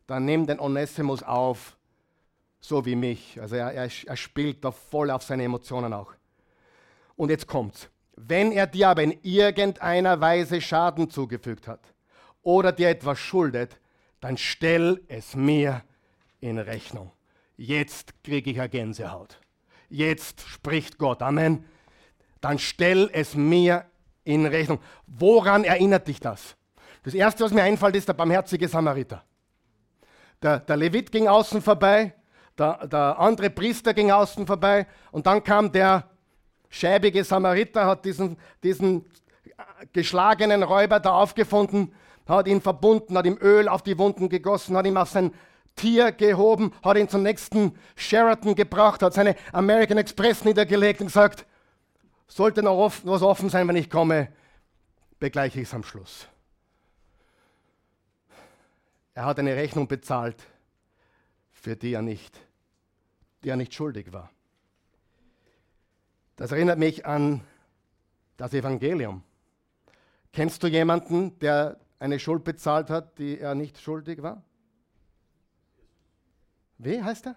S1: dann nimm den Onesimus auf, so wie mich. Also er, er, er spielt da voll auf seine Emotionen auch. Und jetzt kommt's. Wenn er dir aber in irgendeiner Weise Schaden zugefügt hat oder dir etwas schuldet, dann stell es mir in Rechnung. Jetzt kriege ich eine Gänsehaut. Jetzt spricht Gott. Amen. Dann stell es mir in Rechnung. Woran erinnert dich das? Das Erste, was mir einfällt, ist der barmherzige Samariter. Der, der Levit ging außen vorbei, der, der andere Priester ging außen vorbei und dann kam der schäbige Samariter, hat diesen, diesen geschlagenen Räuber da aufgefunden, hat ihn verbunden, hat ihm Öl auf die Wunden gegossen, hat ihm auf sein Tier gehoben, hat ihn zum nächsten Sheraton gebracht, hat seine American Express niedergelegt und gesagt, sollte noch offen, was offen sein, wenn ich komme, begleiche ich es am Schluss. Er hat eine Rechnung bezahlt, für die er nicht, die er nicht schuldig war. Das erinnert mich an das Evangelium. Kennst du jemanden, der eine Schuld bezahlt hat, die er nicht schuldig war? Wie heißt er?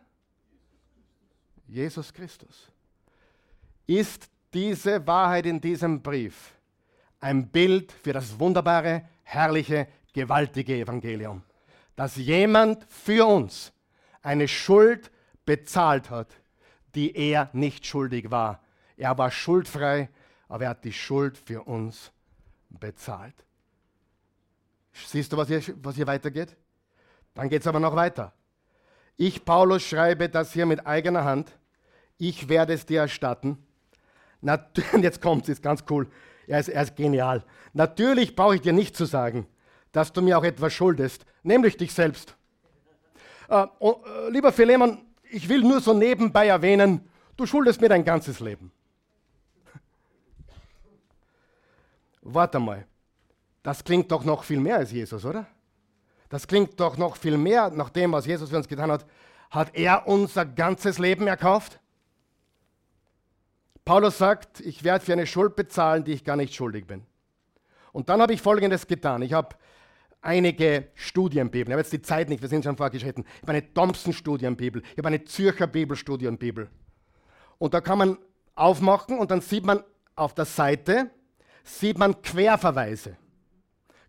S1: Jesus Christus. Ist diese Wahrheit in diesem Brief ein Bild für das wunderbare, herrliche, gewaltige Evangelium? Dass jemand für uns eine Schuld bezahlt hat, die er nicht schuldig war. Er war schuldfrei, aber er hat die Schuld für uns bezahlt. Siehst du, was hier, was hier weitergeht? Dann geht es aber noch weiter. Ich, Paulus, schreibe das hier mit eigener Hand. Ich werde es dir erstatten. Nat jetzt kommt es, ist ganz cool. Er ist, er ist genial. Natürlich brauche ich dir nicht zu sagen, dass du mir auch etwas schuldest, nämlich dich selbst. Äh, oh, äh, lieber Philemon, ich will nur so nebenbei erwähnen, du schuldest mir dein ganzes Leben. Warte mal, das klingt doch noch viel mehr als Jesus, oder? Das klingt doch noch viel mehr nach dem, was Jesus für uns getan hat. Hat er unser ganzes Leben erkauft? Paulus sagt, ich werde für eine Schuld bezahlen, die ich gar nicht schuldig bin. Und dann habe ich Folgendes getan. Ich habe einige Studienbibeln. Ich habe jetzt die Zeit nicht, wir sind schon vorgeschritten. Ich habe eine Thompson-Studienbibel, ich habe eine Zürcher Bibelstudienbibel. Und da kann man aufmachen und dann sieht man auf der Seite, sieht man Querverweise.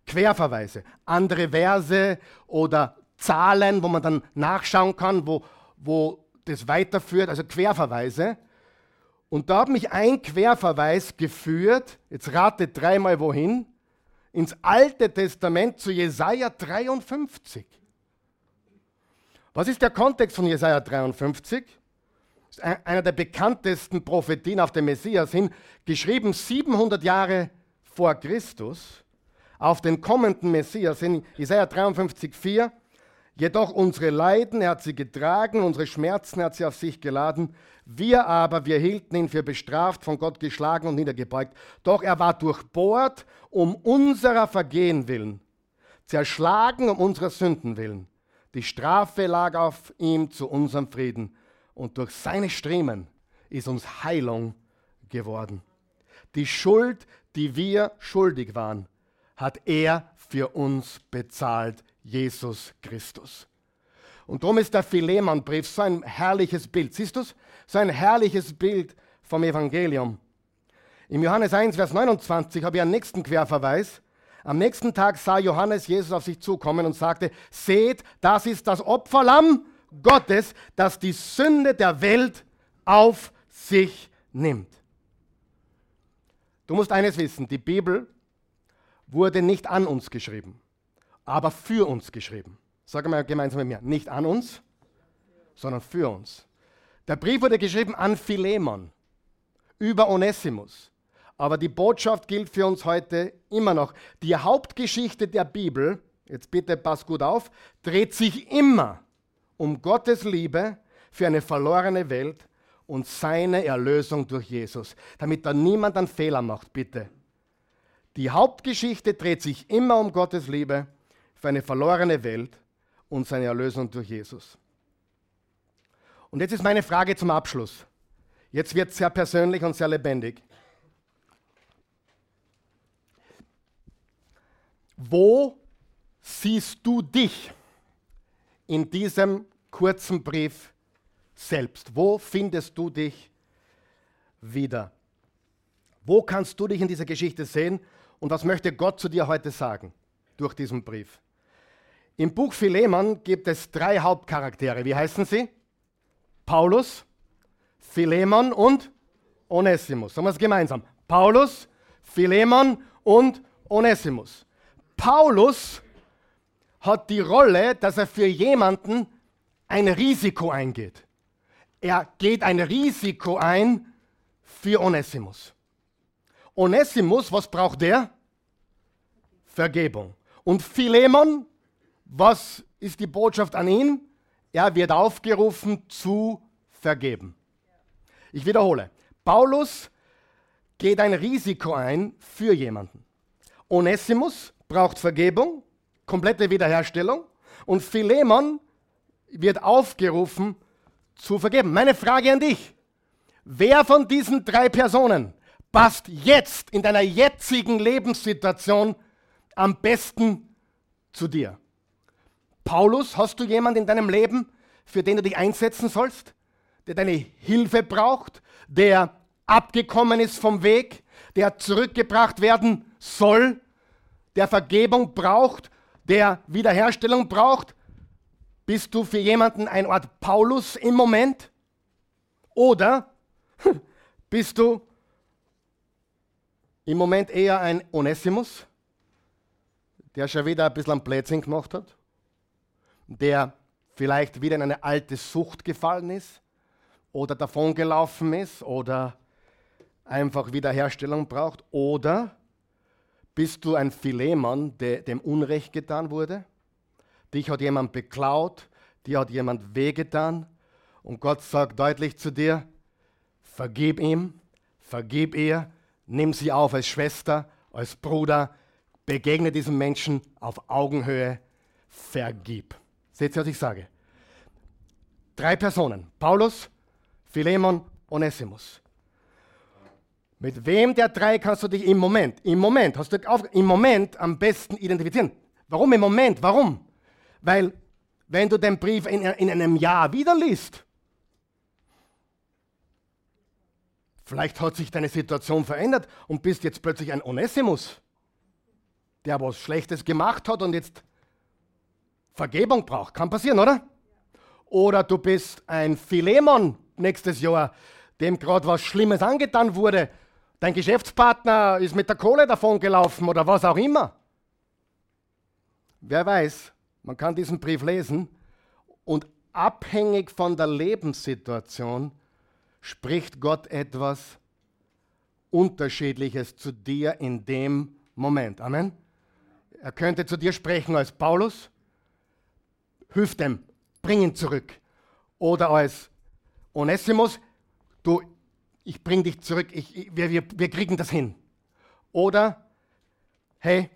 S1: Querverweise, andere Verse oder Zahlen, wo man dann nachschauen kann, wo, wo das weiterführt, also Querverweise. Und da hat mich ein Querverweis geführt, jetzt rate dreimal wohin, ins Alte Testament zu Jesaja 53. Was ist der Kontext von Jesaja 53? Das ist einer der bekanntesten Prophetien auf den Messias hin, geschrieben 700 Jahre vor Christus, auf den kommenden Messias hin, Jesaja 53, 4. Jedoch unsere Leiden, er hat sie getragen, unsere Schmerzen hat sie auf sich geladen. Wir aber, wir hielten ihn für bestraft, von Gott geschlagen und niedergebeugt. Doch er war durchbohrt um unserer Vergehen willen, zerschlagen um unserer Sünden willen. Die Strafe lag auf ihm zu unserem Frieden. Und durch seine Striemen ist uns Heilung geworden. Die Schuld, die wir schuldig waren, hat er für uns bezahlt, Jesus Christus. Und darum ist der Philemon-Brief so ein herrliches Bild. Siehst du es? So ein herrliches Bild vom Evangelium. Im Johannes 1, Vers 29 habe ich einen nächsten Querverweis. Am nächsten Tag sah Johannes Jesus auf sich zukommen und sagte, seht, das ist das Opferlamm Gottes, das die Sünde der Welt auf sich nimmt. Du musst eines wissen, die Bibel wurde nicht an uns geschrieben, aber für uns geschrieben. Sag mal gemeinsam mit mir, nicht an uns, sondern für uns. Der Brief wurde geschrieben an Philemon über Onesimus. Aber die Botschaft gilt für uns heute immer noch. Die Hauptgeschichte der Bibel, jetzt bitte pass gut auf, dreht sich immer um Gottes Liebe für eine verlorene Welt und seine Erlösung durch Jesus. Damit da niemand einen Fehler macht, bitte. Die Hauptgeschichte dreht sich immer um Gottes Liebe für eine verlorene Welt und seine Erlösung durch Jesus. Und jetzt ist meine Frage zum Abschluss. Jetzt wird es sehr persönlich und sehr lebendig. Wo siehst du dich in diesem kurzen Brief selbst? Wo findest du dich wieder? Wo kannst du dich in dieser Geschichte sehen und was möchte Gott zu dir heute sagen durch diesen Brief? Im Buch Philemon gibt es drei Hauptcharaktere. Wie heißen sie? Paulus, Philemon und Onesimus. Sagen wir es gemeinsam. Paulus, Philemon und Onesimus. Paulus hat die Rolle, dass er für jemanden ein Risiko eingeht. Er geht ein Risiko ein für Onesimus. Onesimus, was braucht er? Vergebung. Und Philemon, was ist die Botschaft an ihn? Er wird aufgerufen zu vergeben. Ich wiederhole. Paulus geht ein Risiko ein für jemanden. Onesimus braucht Vergebung, komplette Wiederherstellung und Philemon wird aufgerufen zu vergeben. Meine Frage an dich. Wer von diesen drei Personen passt jetzt in deiner jetzigen Lebenssituation am besten zu dir? Paulus, hast du jemanden in deinem Leben, für den du dich einsetzen sollst, der deine Hilfe braucht, der abgekommen ist vom Weg, der zurückgebracht werden soll? der Vergebung braucht, der Wiederherstellung braucht? Bist du für jemanden ein Ort Paulus im Moment? Oder bist du im Moment eher ein Onesimus, der schon wieder ein bisschen am Plätzchen gemacht hat, der vielleicht wieder in eine alte Sucht gefallen ist oder davongelaufen ist oder einfach Wiederherstellung braucht? Oder bist du ein Philemon, der, dem Unrecht getan wurde? Dich hat jemand beklaut, dir hat jemand wehgetan und Gott sagt deutlich zu dir, vergib ihm, vergib ihr, nimm sie auf als Schwester, als Bruder, begegne diesem Menschen auf Augenhöhe, vergib. Seht ihr, was ich sage? Drei Personen, Paulus, Philemon, Onesimus. Mit wem der drei kannst du dich im Moment, im Moment, hast du auf, im Moment am besten identifizieren? Warum im Moment? Warum? Weil, wenn du den Brief in, in einem Jahr wieder liest, vielleicht hat sich deine Situation verändert und bist jetzt plötzlich ein Onesimus, der was Schlechtes gemacht hat und jetzt Vergebung braucht. Kann passieren, oder? Oder du bist ein Philemon nächstes Jahr, dem gerade was Schlimmes angetan wurde Dein Geschäftspartner ist mit der Kohle davongelaufen oder was auch immer. Wer weiß, man kann diesen Brief lesen und abhängig von der Lebenssituation spricht Gott etwas Unterschiedliches zu dir in dem Moment. Amen. Er könnte zu dir sprechen als Paulus, hilf dem, bring ihn zurück. Oder als Onesimus, du, ich bring dich zurück, ich, ich, wir, wir, wir kriegen das hin. Oder, hey,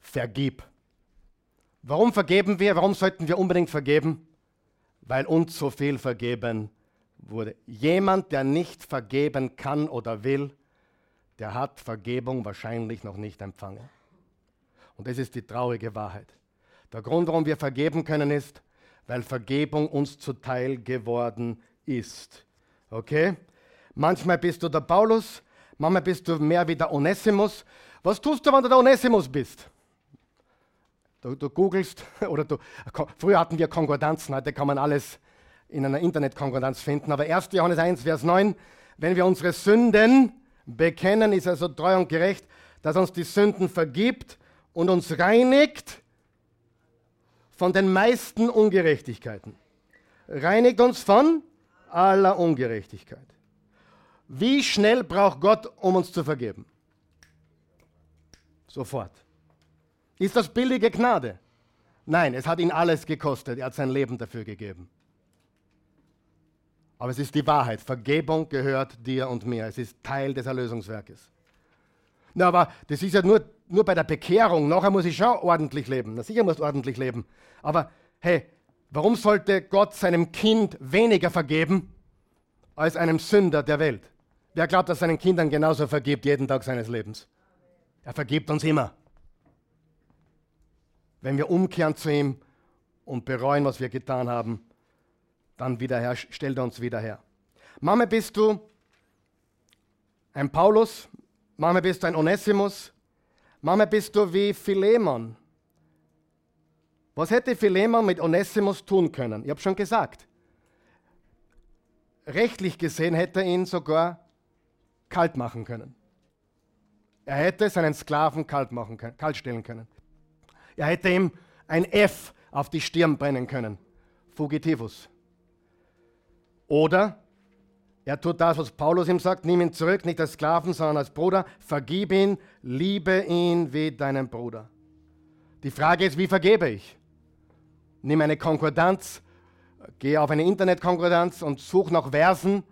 S1: vergib. Warum vergeben wir? Warum sollten wir unbedingt vergeben? Weil uns so viel vergeben wurde. Jemand, der nicht vergeben kann oder will, der hat Vergebung wahrscheinlich noch nicht empfangen. Und das ist die traurige Wahrheit. Der Grund, warum wir vergeben können, ist, weil Vergebung uns zuteil geworden ist. Okay? Manchmal bist du der Paulus, manchmal bist du mehr wie der Onesimus. Was tust du, wenn du der Onesimus bist? Du, du googelst, oder du, früher hatten wir Konkordanzen, heute kann man alles in einer Internetkonkordanz finden. Aber 1. Johannes 1, Vers 9, wenn wir unsere Sünden bekennen, ist er so treu und gerecht, dass uns die Sünden vergibt und uns reinigt von den meisten Ungerechtigkeiten. Reinigt uns von aller Ungerechtigkeit. Wie schnell braucht Gott, um uns zu vergeben? Sofort. Ist das billige Gnade? Nein, es hat ihn alles gekostet. Er hat sein Leben dafür gegeben. Aber es ist die Wahrheit. Vergebung gehört dir und mir. Es ist Teil des Erlösungswerkes. Na, aber das ist ja nur, nur bei der Bekehrung. Nachher muss ich schon ordentlich leben. Na, sicher muss du ordentlich leben. Aber hey, warum sollte Gott seinem Kind weniger vergeben als einem Sünder der Welt? Wer glaubt, dass seinen Kindern genauso vergibt jeden Tag seines Lebens? Er vergibt uns immer. Wenn wir umkehren zu ihm und bereuen, was wir getan haben, dann stellt er uns wieder her. Mama, bist du ein Paulus? Mama, bist du ein Onesimus? Mama, bist du wie Philemon? Was hätte Philemon mit Onesimus tun können? Ich habe schon gesagt. Rechtlich gesehen hätte er ihn sogar kalt machen können. Er hätte seinen Sklaven kalt, machen können, kalt stellen können. Er hätte ihm ein F auf die Stirn brennen können. Fugitivus. Oder er tut das, was Paulus ihm sagt, nimm ihn zurück, nicht als Sklaven, sondern als Bruder, vergib ihn, liebe ihn wie deinen Bruder. Die Frage ist, wie vergebe ich? Nimm eine Konkordanz, geh auf eine Internetkonkordanz und such nach Versen.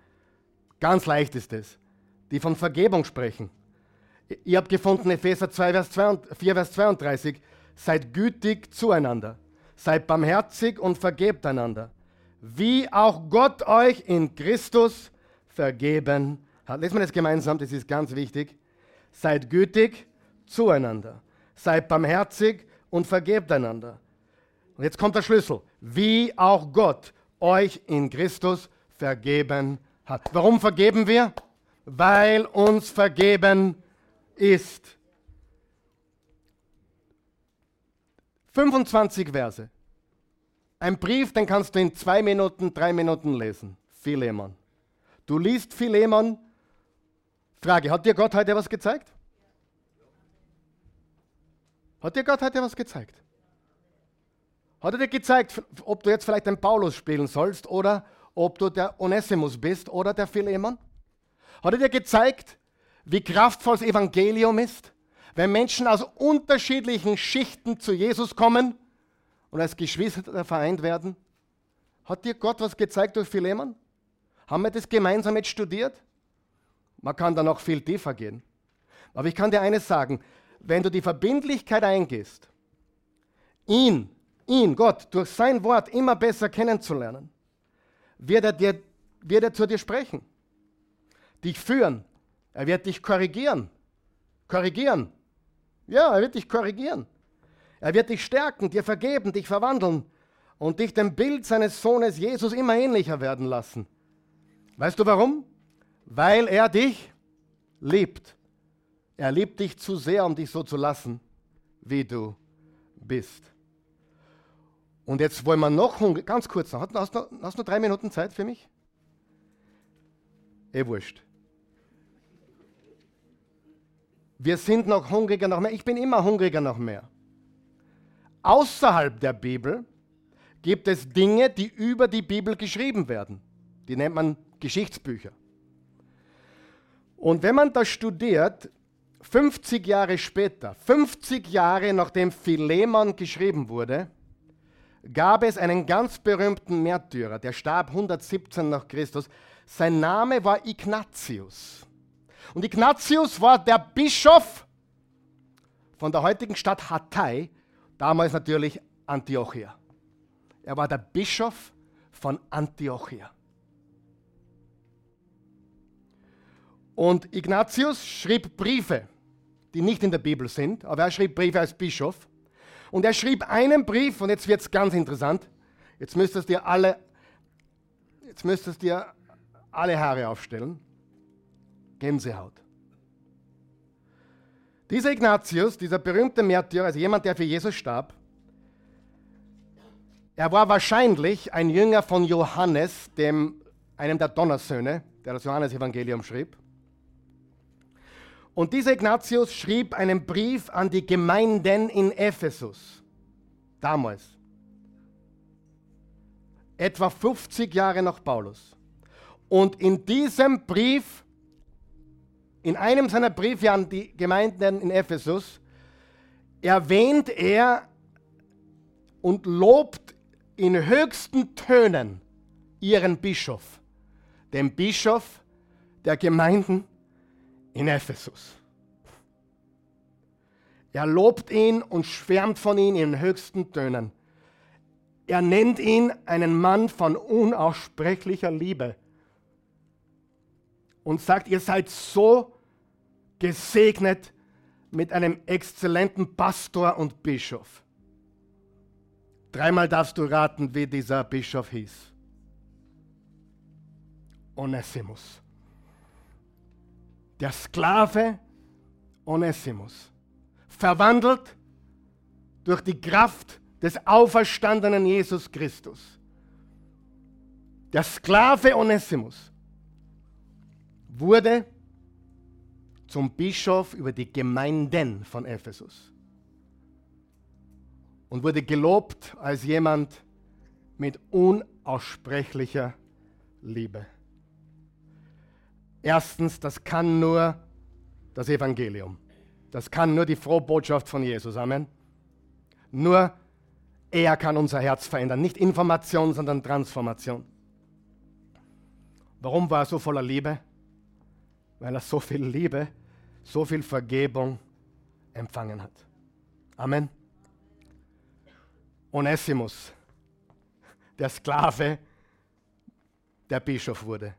S1: Ganz leicht ist es, die von Vergebung sprechen. Ihr habt gefunden Epheser 2, Vers 2, 4, Vers 32. Seid gütig zueinander, seid barmherzig und vergebt einander wie auch Gott euch in Christus vergeben hat. Lesen wir das gemeinsam, das ist ganz wichtig. Seid gütig zueinander, seid barmherzig und vergebt einander. Und jetzt kommt der Schlüssel. Wie auch Gott euch in Christus vergeben hat. Warum vergeben wir? Weil uns vergeben ist. 25 Verse. Ein Brief, den kannst du in zwei Minuten, drei Minuten lesen. Philemon. Du liest Philemon. Frage, hat dir Gott heute was gezeigt? Hat dir Gott heute was gezeigt? Hat er dir gezeigt, ob du jetzt vielleicht den Paulus spielen sollst oder ob du der Onesimus bist oder der Philemon? Hat er dir gezeigt, wie kraftvoll das Evangelium ist? Wenn Menschen aus unterschiedlichen Schichten zu Jesus kommen, und als Geschwister vereint werden? Hat dir Gott was gezeigt durch Philemon? Haben wir das gemeinsam jetzt studiert? Man kann da noch viel tiefer gehen. Aber ich kann dir eines sagen, wenn du die Verbindlichkeit eingehst, ihn, ihn, Gott, durch sein Wort immer besser kennenzulernen, wird er, dir, wird er zu dir sprechen, dich führen, er wird dich korrigieren. Korrigieren. Ja, er wird dich korrigieren. Er wird dich stärken, dir vergeben, dich verwandeln und dich dem Bild seines Sohnes Jesus immer ähnlicher werden lassen. Weißt du warum? Weil er dich liebt. Er liebt dich zu sehr, um dich so zu lassen, wie du bist. Und jetzt wollen wir noch hungrig, ganz kurz noch, hast du, du noch drei Minuten Zeit für mich? Eh wurscht. Wir sind noch hungriger nach mehr. Ich bin immer hungriger nach mehr. Außerhalb der Bibel gibt es Dinge, die über die Bibel geschrieben werden. Die nennt man Geschichtsbücher. Und wenn man das studiert, 50 Jahre später, 50 Jahre nachdem Philemon geschrieben wurde, gab es einen ganz berühmten Märtyrer, der starb 117 nach Christus. Sein Name war Ignatius. Und Ignatius war der Bischof von der heutigen Stadt Hatay Damals natürlich Antiochia. Er war der Bischof von Antiochia. Und Ignatius schrieb Briefe, die nicht in der Bibel sind, aber er schrieb Briefe als Bischof. Und er schrieb einen Brief, und jetzt wird es ganz interessant. Jetzt müsstest ihr alle, jetzt müsstest ihr alle Haare aufstellen. Gänsehaut. Dieser Ignatius, dieser berühmte Märtyrer, also jemand, der für Jesus starb, er war wahrscheinlich ein Jünger von Johannes, dem, einem der Donnersöhne, der das Johannesevangelium schrieb. Und dieser Ignatius schrieb einen Brief an die Gemeinden in Ephesus, damals, etwa 50 Jahre nach Paulus. Und in diesem Brief, in einem seiner Briefe an die Gemeinden in Ephesus, erwähnt er und lobt in höchsten Tönen ihren Bischof, den Bischof der Gemeinden in Ephesus. Er lobt ihn und schwärmt von ihm in höchsten Tönen. Er nennt ihn einen Mann von unaussprechlicher Liebe und sagt, ihr seid so gesegnet mit einem exzellenten Pastor und Bischof. Dreimal darfst du raten, wie dieser Bischof hieß. Onesimus der Sklave Onesimus, verwandelt durch die Kraft des auferstandenen Jesus Christus. Der Sklave Onesimus wurde zum Bischof über die Gemeinden von Ephesus und wurde gelobt als jemand mit unaussprechlicher Liebe. Erstens, das kann nur das Evangelium. Das kann nur die frohe Botschaft von Jesus. Amen. Nur er kann unser Herz verändern. Nicht Information, sondern Transformation. Warum war er so voller Liebe? Weil er so viel Liebe, so viel Vergebung empfangen hat. Amen. Onesimus, der Sklave, der Bischof wurde.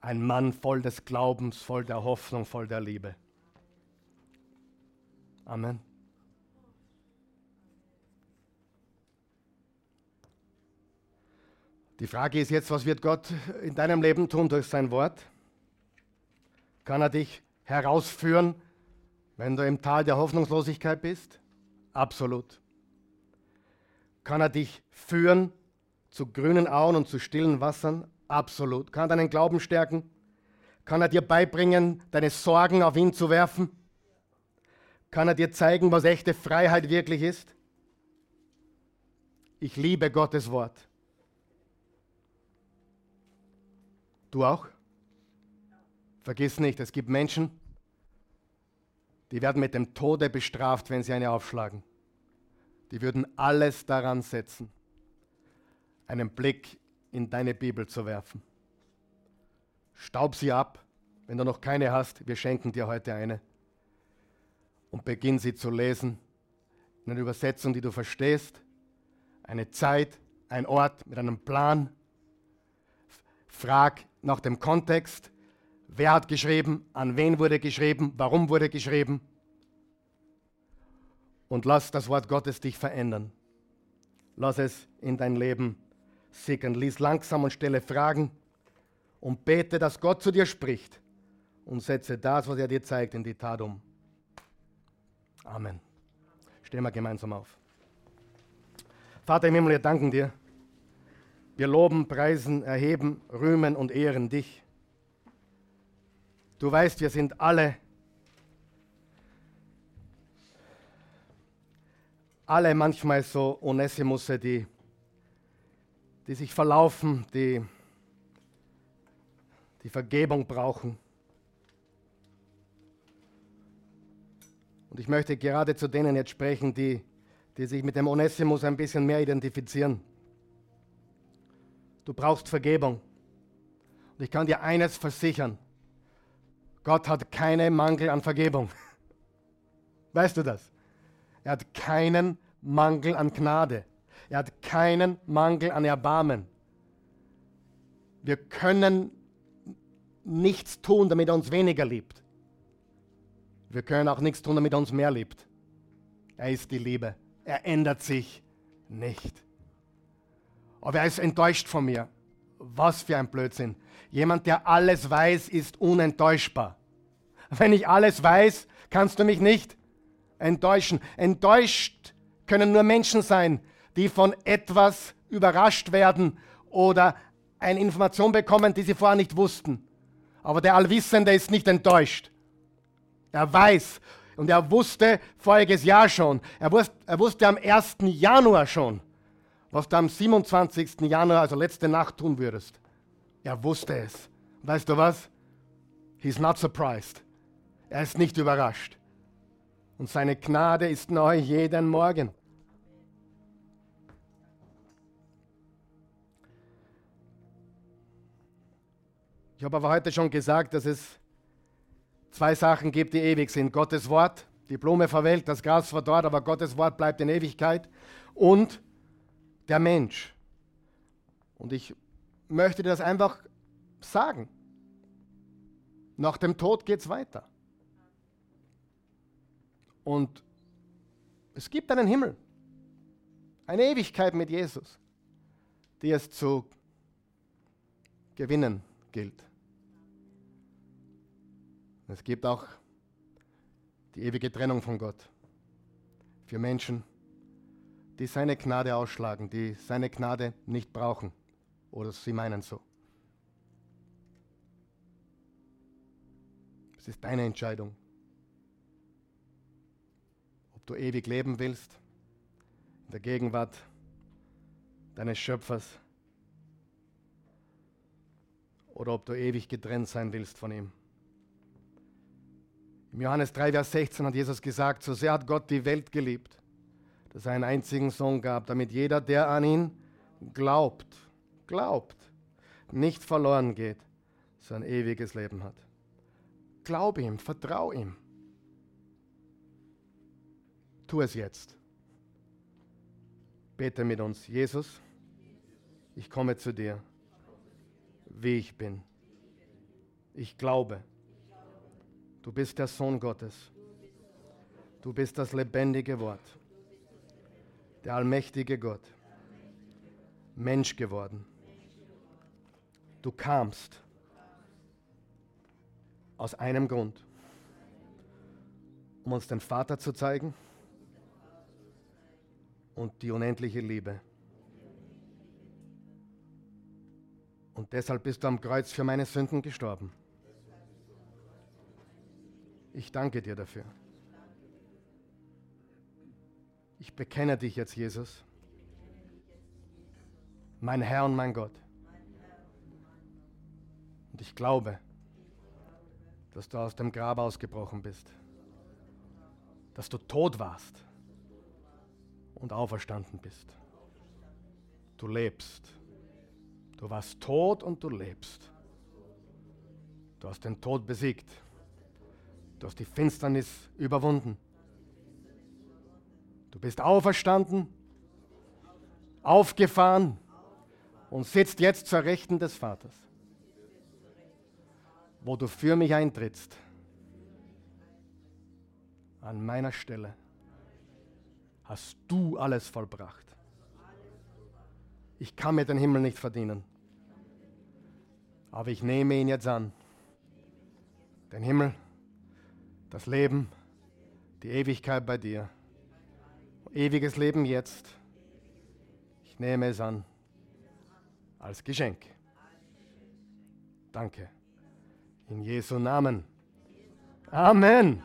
S1: Ein Mann voll des Glaubens, voll der Hoffnung, voll der Liebe. Amen. Die Frage ist jetzt, was wird Gott in deinem Leben tun durch sein Wort? Kann er dich herausführen, wenn du im Tal der Hoffnungslosigkeit bist? Absolut. Kann er dich führen zu grünen Auen und zu stillen Wassern? Absolut. Kann er deinen Glauben stärken? Kann er dir beibringen, deine Sorgen auf ihn zu werfen? Kann er dir zeigen, was echte Freiheit wirklich ist? Ich liebe Gottes Wort. Du auch? Vergiss nicht, es gibt Menschen, die werden mit dem Tode bestraft, wenn sie eine aufschlagen. Die würden alles daran setzen, einen Blick in deine Bibel zu werfen. Staub sie ab, wenn du noch keine hast, wir schenken dir heute eine. Und beginn sie zu lesen in einer Übersetzung, die du verstehst. Eine Zeit, ein Ort mit einem Plan. Frag nach dem Kontext. Wer hat geschrieben? An wen wurde geschrieben? Warum wurde geschrieben? Und lass das Wort Gottes dich verändern. Lass es in dein Leben sickern. Lies langsam und stelle Fragen und bete, dass Gott zu dir spricht und setze das, was er dir zeigt, in die Tat um. Amen. Stehen wir gemeinsam auf. Vater im Himmel, wir danken dir. Wir loben, preisen, erheben, rühmen und ehren dich. Du weißt, wir sind alle, alle manchmal so Onesimusse, die die sich verlaufen, die die Vergebung brauchen. Und ich möchte gerade zu denen jetzt sprechen, die, die sich mit dem Onesimus ein bisschen mehr identifizieren. Du brauchst Vergebung. Und ich kann dir eines versichern. Gott hat keinen Mangel an Vergebung. Weißt du das? Er hat keinen Mangel an Gnade. Er hat keinen Mangel an Erbarmen. Wir können nichts tun, damit er uns weniger liebt. Wir können auch nichts tun, damit er uns mehr liebt. Er ist die Liebe. Er ändert sich nicht. Aber er ist enttäuscht von mir. Was für ein Blödsinn. Jemand, der alles weiß, ist unenttäuschbar. Wenn ich alles weiß, kannst du mich nicht enttäuschen. Enttäuscht können nur Menschen sein, die von etwas überrascht werden oder eine Information bekommen, die sie vorher nicht wussten. Aber der Allwissende ist nicht enttäuscht. Er weiß und er wusste voriges Jahr schon, er wusste, er wusste am 1. Januar schon, was du am 27. Januar, also letzte Nacht, tun würdest. Er wusste es. Weißt du was? He's not surprised. Er ist nicht überrascht. Und seine Gnade ist neu jeden Morgen. Ich habe aber heute schon gesagt, dass es zwei Sachen gibt, die ewig sind. Gottes Wort, die Blume verwelkt, das Gras verdorrt, aber Gottes Wort bleibt in Ewigkeit. Und der Mensch. Und ich möchte dir das einfach sagen. Nach dem Tod geht es weiter. Und es gibt einen Himmel, eine Ewigkeit mit Jesus, die es zu gewinnen gilt. Es gibt auch die ewige Trennung von Gott für Menschen, die seine Gnade ausschlagen, die seine Gnade nicht brauchen oder sie meinen so. Es ist deine Entscheidung, ob du ewig leben willst in der Gegenwart deines Schöpfers oder ob du ewig getrennt sein willst von ihm. Im Johannes 3, Vers 16 hat Jesus gesagt, so sehr hat Gott die Welt geliebt, dass er einen einzigen Sohn gab, damit jeder, der an ihn glaubt, glaubt, nicht verloren geht, sondern ewiges Leben hat. Glaube ihm, vertrau ihm. Tu es jetzt. Bete mit uns. Jesus, ich komme zu dir, wie ich bin. Ich glaube Du bist der Sohn Gottes. Du bist das lebendige Wort. Der allmächtige Gott. Mensch geworden. Du kamst aus einem Grund, um uns den Vater zu zeigen und die unendliche Liebe. Und deshalb bist du am Kreuz für meine Sünden gestorben. Ich danke dir dafür. Ich bekenne dich jetzt, Jesus, mein Herr und mein Gott. Und ich glaube, dass du aus dem Grab ausgebrochen bist, dass du tot warst und auferstanden bist. Du lebst. Du warst tot und du lebst. Du hast den Tod besiegt. Du hast die Finsternis überwunden. Du bist auferstanden, aufgefahren und sitzt jetzt zur Rechten des Vaters, wo du für mich eintrittst. An meiner Stelle hast du alles vollbracht. Ich kann mir den Himmel nicht verdienen, aber ich nehme ihn jetzt an. Den Himmel das Leben, die Ewigkeit bei dir. Ewiges Leben jetzt. Ich nehme es an als Geschenk. Danke. In Jesu Namen. Amen.